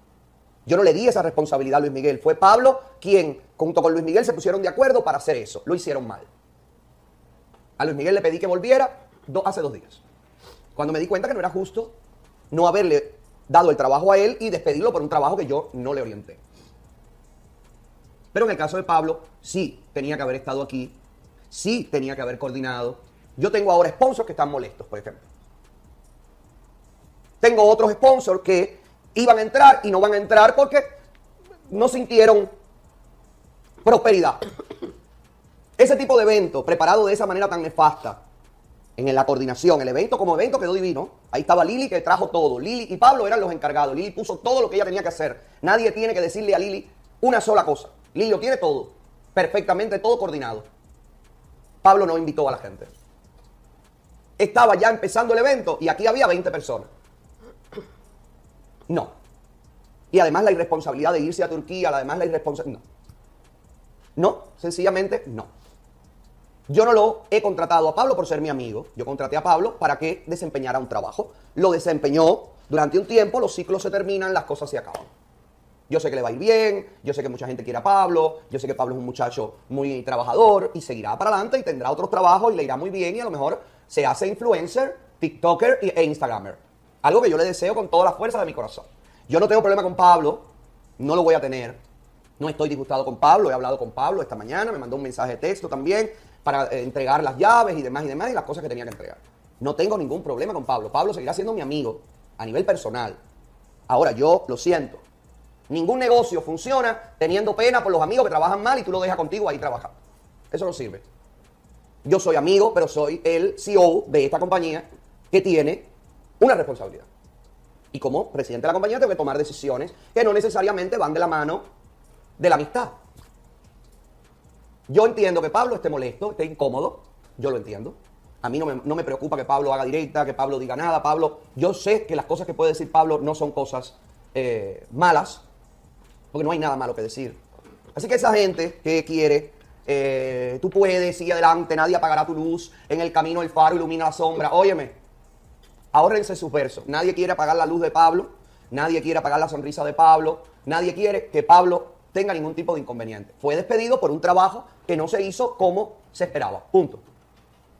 Yo no le di esa responsabilidad a Luis Miguel. Fue Pablo quien, junto con Luis Miguel, se pusieron de acuerdo para hacer eso. Lo hicieron mal. A Luis Miguel le pedí que volviera hace dos días. Cuando me di cuenta que no era justo no haberle dado el trabajo a él y despedirlo por un trabajo que yo no le orienté. Pero en el caso de Pablo, sí tenía que haber estado aquí, sí tenía que haber coordinado. Yo tengo ahora sponsors que están molestos, por ejemplo. Tengo otros sponsors que iban a entrar y no van a entrar porque no sintieron prosperidad. Ese tipo de evento, preparado de esa manera tan nefasta, en la coordinación, el evento como evento quedó divino. Ahí estaba Lili que trajo todo. Lili y Pablo eran los encargados. Lili puso todo lo que ella tenía que hacer. Nadie tiene que decirle a Lili una sola cosa. Lili lo tiene todo. Perfectamente todo coordinado. Pablo no invitó a la gente. Estaba ya empezando el evento y aquí había 20 personas. No. Y además la irresponsabilidad de irse a Turquía, además la irresponsabilidad. No. No, sencillamente no. Yo no lo he contratado a Pablo por ser mi amigo. Yo contraté a Pablo para que desempeñara un trabajo. Lo desempeñó durante un tiempo, los ciclos se terminan, las cosas se acaban. Yo sé que le va a ir bien, yo sé que mucha gente quiere a Pablo, yo sé que Pablo es un muchacho muy trabajador y seguirá para adelante y tendrá otros trabajos y le irá muy bien y a lo mejor se hace influencer, TikToker e Instagramer. Algo que yo le deseo con toda la fuerza de mi corazón. Yo no tengo problema con Pablo, no lo voy a tener. No estoy disgustado con Pablo, he hablado con Pablo esta mañana, me mandó un mensaje de texto también para eh, entregar las llaves y demás y demás y las cosas que tenía que entregar. No tengo ningún problema con Pablo. Pablo seguirá siendo mi amigo a nivel personal. Ahora, yo lo siento. Ningún negocio funciona teniendo pena por los amigos que trabajan mal y tú lo dejas contigo ahí trabajando. Eso no sirve. Yo soy amigo, pero soy el CEO de esta compañía que tiene una responsabilidad. Y como presidente de la compañía tengo que tomar decisiones que no necesariamente van de la mano de la amistad. Yo entiendo que Pablo esté molesto, esté incómodo, yo lo entiendo. A mí no me, no me preocupa que Pablo haga directa, que Pablo diga nada. Pablo, yo sé que las cosas que puede decir Pablo no son cosas eh, malas, porque no hay nada malo que decir. Así que esa gente que quiere, eh, tú puedes, sigue adelante, nadie apagará tu luz, en el camino el faro ilumina la sombra. Óyeme, ahórrense sus versos. Nadie quiere apagar la luz de Pablo, nadie quiere apagar la sonrisa de Pablo, nadie quiere que Pablo tenga ningún tipo de inconveniente. Fue despedido por un trabajo que no se hizo como se esperaba. Punto.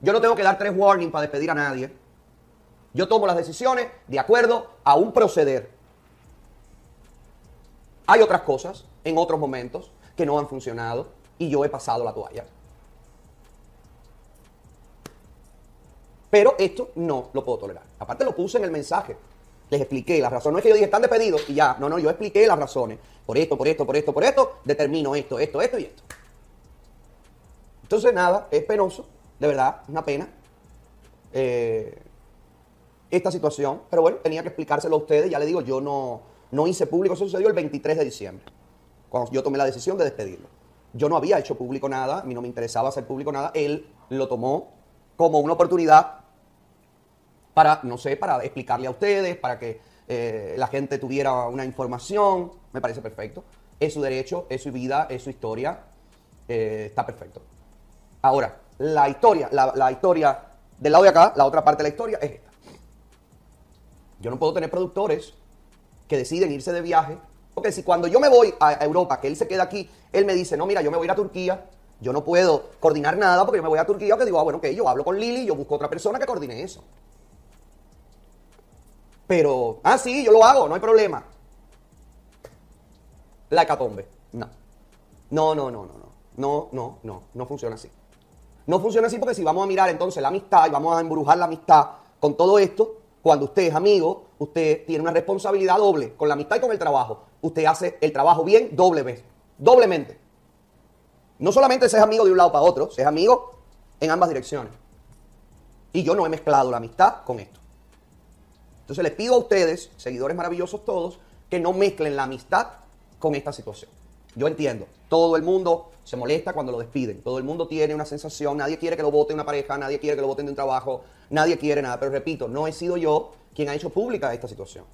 Yo no tengo que dar tres warnings para despedir a nadie. Yo tomo las decisiones de acuerdo a un proceder. Hay otras cosas en otros momentos que no han funcionado y yo he pasado la toalla. Pero esto no lo puedo tolerar. Aparte lo puse en el mensaje. Les expliqué las razones. No es que yo dije, están despedidos y ya. No, no, yo expliqué las razones. Por esto, por esto, por esto, por esto. Determino esto, esto, esto y esto. Entonces, nada, es penoso. De verdad, una pena. eh, esta situación. Pero bueno, tenía que explicárselo a ustedes. Ya le digo, yo no, no hice público. Eso sucedió el 23 de diciembre. Cuando yo tomé la decisión de despedirlo. Yo no había hecho público nada. A mí no me interesaba hacer público nada. Él lo tomó como una oportunidad para, no sé, para explicarle a ustedes, para que eh, la gente tuviera una información. Me parece perfecto. Es su derecho, es su vida, es su historia. eh, está perfecto. Ahora, la historia, la, la historia del lado de acá, la otra parte de la historia es esta. Yo no puedo tener productores que deciden irse de viaje. Porque si cuando yo me voy a Europa, que él se queda aquí, él me dice, no, mira, yo me voy a ir a Turquía, yo no puedo coordinar nada porque yo me voy a Turquía, que digo, ah, bueno, ok, yo hablo con Lili, yo busco otra persona que coordine eso. Pero, ah, sí, yo lo hago, no hay problema. La hecatombe. No. No, no, no, no, no. No, no, no. No funciona así. No funciona así porque si vamos a mirar entonces la amistad y vamos a embrujar la amistad con todo esto, cuando usted es amigo, usted tiene una responsabilidad doble con la amistad y con el trabajo. Usted hace el trabajo bien doble vez, doblemente. No solamente se es amigo de un lado para otro, se es amigo en ambas direcciones. Y yo no he mezclado la amistad con esto. Entonces les pido a ustedes, seguidores maravillosos todos, que no mezclen la amistad con esta situación. Yo entiendo. Todo el mundo se molesta cuando lo despiden. Todo el mundo tiene una sensación. Nadie quiere que lo vote una pareja, nadie quiere que lo voten de un trabajo, nadie quiere nada. Pero repito, no he sido yo quien ha hecho pública esta situación.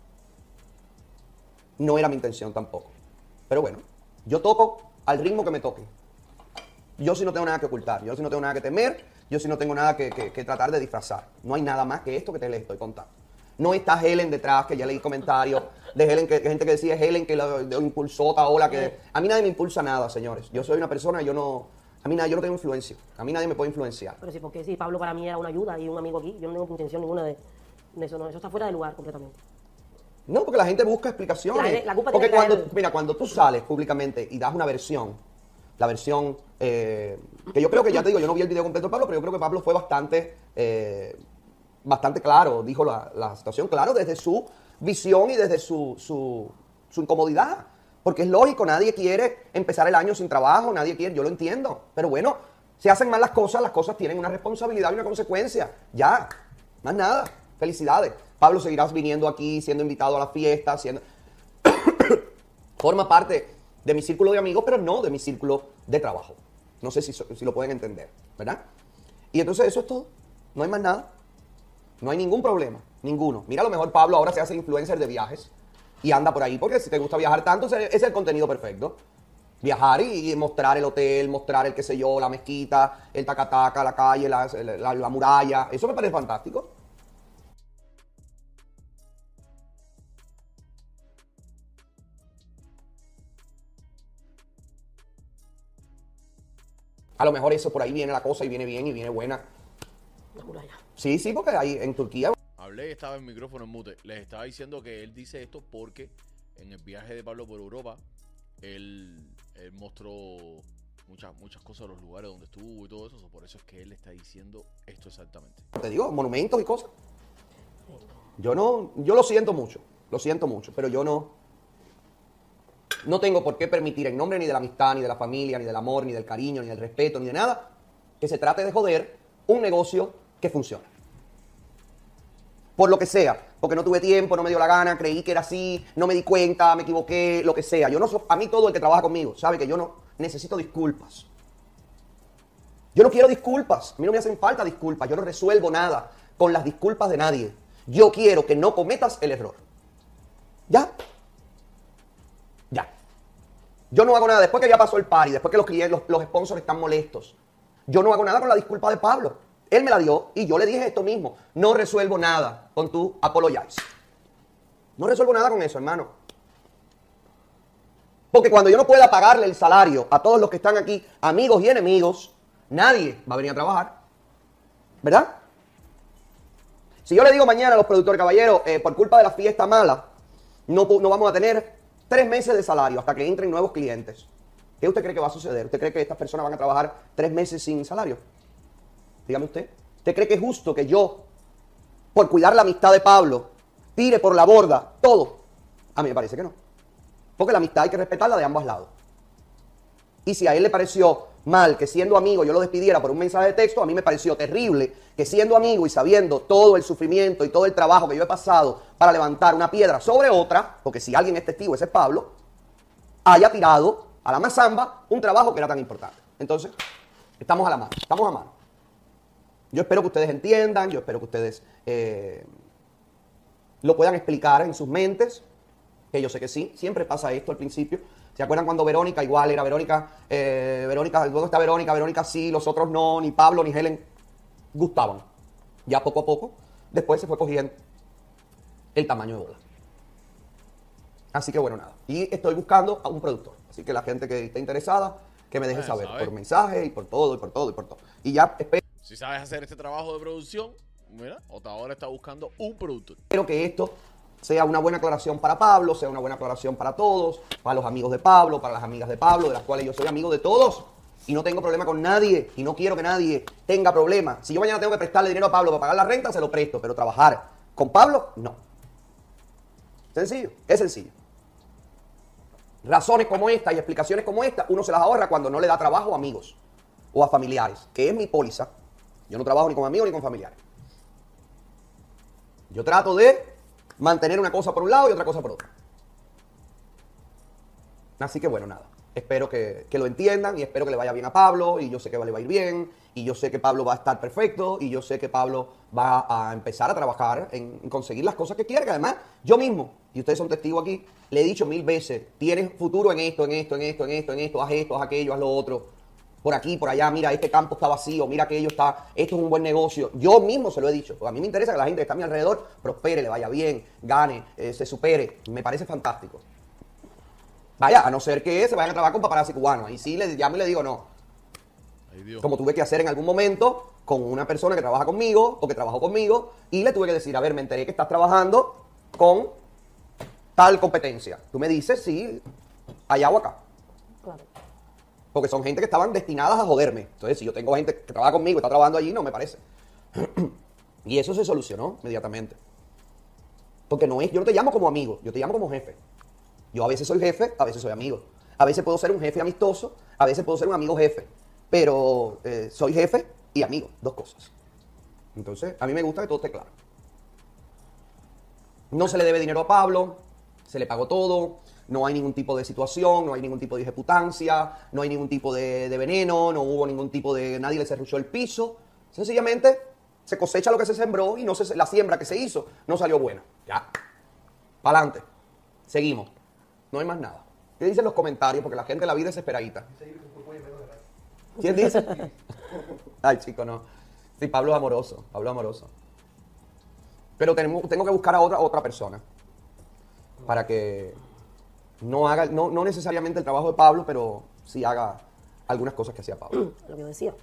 No era mi intención tampoco. Pero bueno, yo toco al ritmo que me toque. Yo sí no tengo nada que ocultar, yo sí no tengo nada que temer, yo sí no tengo nada que, tratar de disfrazar. No hay nada más que esto que te les estoy contando. No está Helen detrás, que ya leí comentarios de Helen, que, que gente que decía Helen que lo, impulsó Taola, que a mí nadie me impulsa nada, señores. Yo soy una persona, yo no, a mí nadie, yo no tengo influencia, a mí nadie me puede influenciar. Pero sí, porque sí, Pablo para mí era una ayuda y un amigo aquí. Yo no tengo intención ninguna de eso, no. Eso está fuera de lugar completamente. No, porque la gente busca explicaciones. La la culpa porque tiene cuando, mira, cuando tú sales públicamente y das una versión, la versión eh, que yo creo que ya te digo, yo no vi el video completo de Pablo, pero yo creo que Pablo fue bastante, eh, bastante claro, dijo la, la situación claro desde su visión y desde su, su, su incomodidad. Porque es lógico, nadie quiere empezar el año sin trabajo, nadie quiere, yo lo entiendo. Pero bueno, si hacen mal las cosas, las cosas tienen una responsabilidad y una consecuencia. Ya, más nada. Felicidades. Pablo seguirás viniendo aquí, siendo invitado a la fiesta, siendo... Forma parte de mi círculo de amigos, pero no de mi círculo de trabajo. No sé si, lo pueden entender, ¿verdad? Y entonces eso es todo. No hay más nada. No hay ningún problema, ninguno. Mira, a lo mejor Pablo ahora se hace influencer de viajes y anda por ahí, porque si te gusta viajar tanto, es el contenido perfecto. Viajar y, mostrar el hotel, mostrar el qué sé yo, la mezquita, el tacataca, la calle, la, la- la muralla. Eso me parece fantástico. A lo mejor eso por ahí viene la cosa y viene bien y viene buena. La muralla. Sí, sí, porque ahí en Turquía Hablé y estaba el micrófono en mute. Les estaba diciendo que él dice esto porque en el viaje de Pablo por Europa, él, él mostró muchas, muchas cosas de los lugares donde estuvo y todo eso. so Por eso es que él está diciendo esto exactamente. te digo, monumentos y cosas. Yo no, yo lo siento mucho, lo siento mucho, pero yo no, no tengo por qué permitir en nombre ni de la amistad, ni de la familia, ni del amor, ni del cariño, ni del respeto, ni de nada, que se trate de joder un negocio que funciona. Por lo que sea, porque no tuve tiempo, no me dio la gana, creí que era así, no me di cuenta, me equivoqué, lo que sea. Yo no so- a mí todo el que trabaja conmigo sabe que yo no necesito disculpas. Yo no quiero disculpas, a mí no me hacen falta disculpas, yo no resuelvo nada con las disculpas de nadie. Yo quiero que no cometas el error. ¿Ya? Ya. Yo no hago nada después que ya pasó el party, después que los clientes, los, los sponsors están molestos. Yo no hago nada con la disculpa de Pablo. Él me la dio y yo le dije esto mismo. No resuelvo nada con tu apologize. No resuelvo nada con eso, hermano. Porque cuando yo no pueda pagarle el salario a todos los que están aquí, amigos y enemigos, nadie va a venir a trabajar. ¿Verdad? Si yo le digo mañana a los productores, caballeros, eh, por culpa de la fiesta mala, no, no vamos a tener tres meses de salario hasta que entren nuevos clientes. ¿Qué usted cree que va a suceder? ¿Usted cree que estas personas van a trabajar tres meses sin salario? Dígame usted. ¿Usted cree que es justo que yo, por cuidar la amistad de Pablo, tire por la borda todo? A mí me parece que no. Porque la amistad hay que respetarla de ambos lados. Y si a él le pareció mal que siendo amigo yo lo despidiera por un mensaje de texto, a mí me pareció terrible que siendo amigo y sabiendo todo el sufrimiento y todo el trabajo que yo he pasado para levantar una piedra sobre otra, porque si alguien es testigo, ese es Pablo, haya tirado a la mazamba un trabajo que era tan importante. Entonces, estamos a la mano, estamos a mano. Yo espero que ustedes entiendan, yo espero que ustedes eh, lo puedan explicar en sus mentes, que yo sé que sí, siempre pasa esto al principio. ¿Se acuerdan cuando Verónica igual era Verónica, eh, Verónica, ¿dónde está Verónica? Verónica sí, los otros no, ni Pablo ni Helen gustaban. Ya poco a poco, después se fue cogiendo el tamaño de bola. Así que bueno, nada. Y estoy buscando a un productor. Así que la gente que esté interesada, que me deje saber sabe. por mensaje y por todo, y por todo, y por todo. Y ya espero Si sabes hacer este trabajo de producción, mira, ahora está buscando un productor. que esto sea una buena aclaración para Pablo, sea una buena aclaración para todos, para los amigos de Pablo, para las amigas de Pablo, de las cuales yo soy amigo de todos. Y no tengo problema con nadie, y no quiero que nadie tenga problema. Si yo mañana tengo que prestarle dinero a Pablo para pagar la renta, se lo presto, pero trabajar con Pablo, no. Sencillo, es sencillo. Razones como esta y explicaciones como esta, uno se las ahorra cuando no le da trabajo a amigos o a familiares, que es mi póliza. Yo no trabajo ni con amigos ni con familiares. Yo trato de mantener una cosa por un lado y otra cosa por otro. Así que bueno, nada. Espero que, que lo entiendan y espero que le vaya bien a Pablo y yo sé que le va a ir bien y yo sé que Pablo va a estar perfecto y yo sé que Pablo va a empezar a trabajar en, conseguir las cosas que quiere, que además yo mismo, y ustedes son testigos aquí, le he dicho mil veces, tienes futuro en esto, en esto, en esto, en esto, en esto, haz esto, haz aquello, haz lo otro. Por aquí, por allá, mira, este campo está vacío, mira aquello está, esto es un buen negocio. Yo mismo se lo he dicho, a mí me interesa que la gente que está a mi alrededor prospere, le vaya bien, gane, eh, se supere. Me parece fantástico. Vaya, a no ser que se vayan a trabajar con paparazzi cubanos. Ahí sí le llamo y le digo no. Ay, Dios. Como tuve que hacer en algún momento con una persona que trabaja conmigo o que trabajó conmigo y le tuve que decir, a ver, me enteré que estás trabajando con tal competencia. Tú me dices si hay agua acá. Porque son gente que estaban destinadas a joderme. Entonces, si yo tengo gente que trabaja conmigo está trabajando allí, no me parece. y eso se solucionó inmediatamente. Porque no es, yo no te llamo como amigo, yo te llamo como jefe. Yo a veces soy jefe, a veces soy amigo. A veces puedo ser un jefe amistoso, a veces puedo ser un amigo jefe. Pero eh, soy jefe y amigo, dos cosas. Entonces, a mí me gusta que todo esté claro. No se le debe dinero a Pablo, se le pagó todo, no hay ningún tipo de situación, no hay ningún tipo de ejecutancia, no hay ningún tipo de, de veneno, no hubo ningún tipo de... nadie le cerruchó el piso. Sencillamente se cosecha lo que se sembró y no se, la siembra que se hizo no salió buena. Ya. Para adelante. Seguimos. No hay más nada. ¿Qué dicen los comentarios? Porque la gente la vida es desesperadita. ¿Quién dice? Ay, chico, no. Sí, Pablo es amoroso. Pablo es amoroso. Pero tenemos, tengo que buscar a otra, otra persona. Para que no haga, no, no necesariamente el trabajo de Pablo, pero sí haga algunas cosas que hacía Pablo. Lo que yo decía.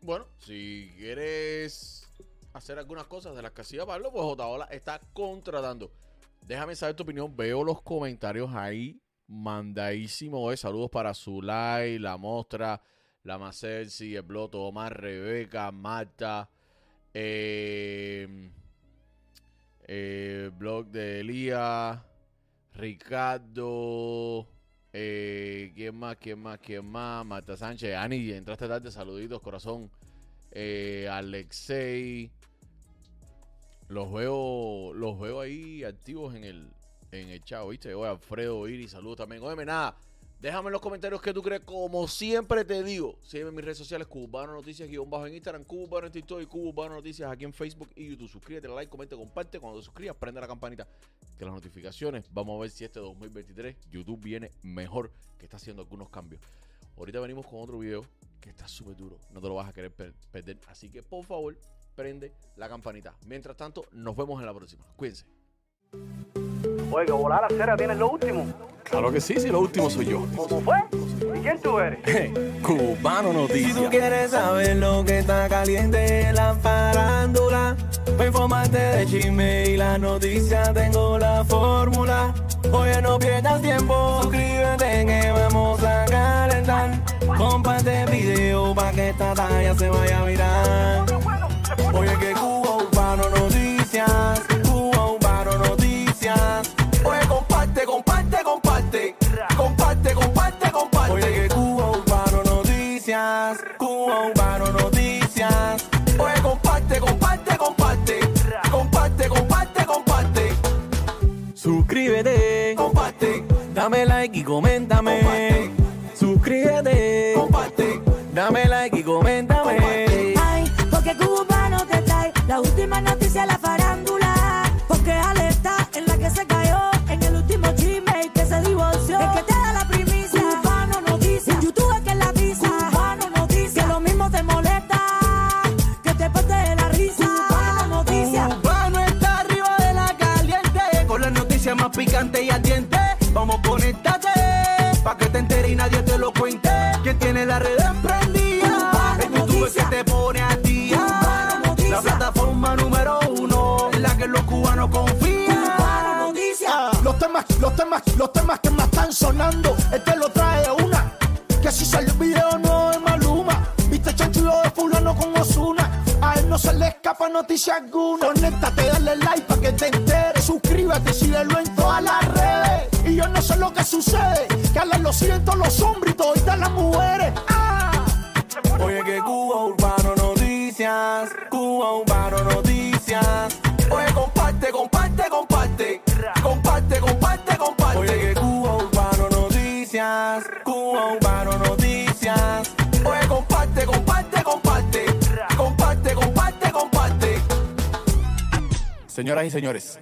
Bueno, si quieres hacer algunas cosas de las que hacía Pablo, pues Otaola está contratando. Déjame saber tu opinión. Veo los comentarios ahí. Mandadísimo. eh. Saludos para Zulay, la Mostra, la Macelsi, el Bloto, Omar, Rebeca, Marta, eh, eh, blog de Elías, Ricardo, eh, ¿quién más? ¿Quién más? ¿Quién más? Marta Sánchez, Ani, entraste tarde, saluditos, corazón. Eh, Alexei, los veo, los veo ahí activos en el, en el chat, ¿viste? Oye, Alfredo Iris, saludos también. Óyeme, nada, déjame en los comentarios qué tú crees. Como siempre te digo, sígueme en mis redes sociales, Cubano Noticias, guion bajo en Instagram, Cubano en TikTok y Cubano Noticias aquí en Facebook y YouTube. Suscríbete, like, comenta, comparte. Cuando te suscribas, prende la campanita que las notificaciones. Vamos a ver si este 2023 YouTube viene mejor, que está haciendo algunos cambios. Ahorita venimos con otro video que está súper duro. No te lo vas a querer per- perder. Así que por favor, prende la campanita. Mientras tanto, nos vemos en la próxima. Cuídense. Oye, que volar la cera tienes lo último. Claro que sí, si lo último soy yo. ¿Cómo fue? ¿Y quién tú eres? Cubano Si tú Noticias. quieres saber lo que está caliente en la farándula, para informarte de chisme y la noticia tengo la fórmula. Oye, no pierdas tiempo, suscríbete que vamos a calentar. Comparte el video para que esta talla se vaya a virar. Oye, que y coméntame. Los temas, que más están sonando, este lo trae una. Que si sale el video no es Maluma. Viste chanchulo de fulano con Osuna. A él no se le escapa noticia alguna. Conéctate, dale like para que te enteres. Suscríbete, síguelo en todas las redes. Y yo no sé lo que sucede. Que a lo siguen todos los hombres y todas las mujeres. Señoras y señores,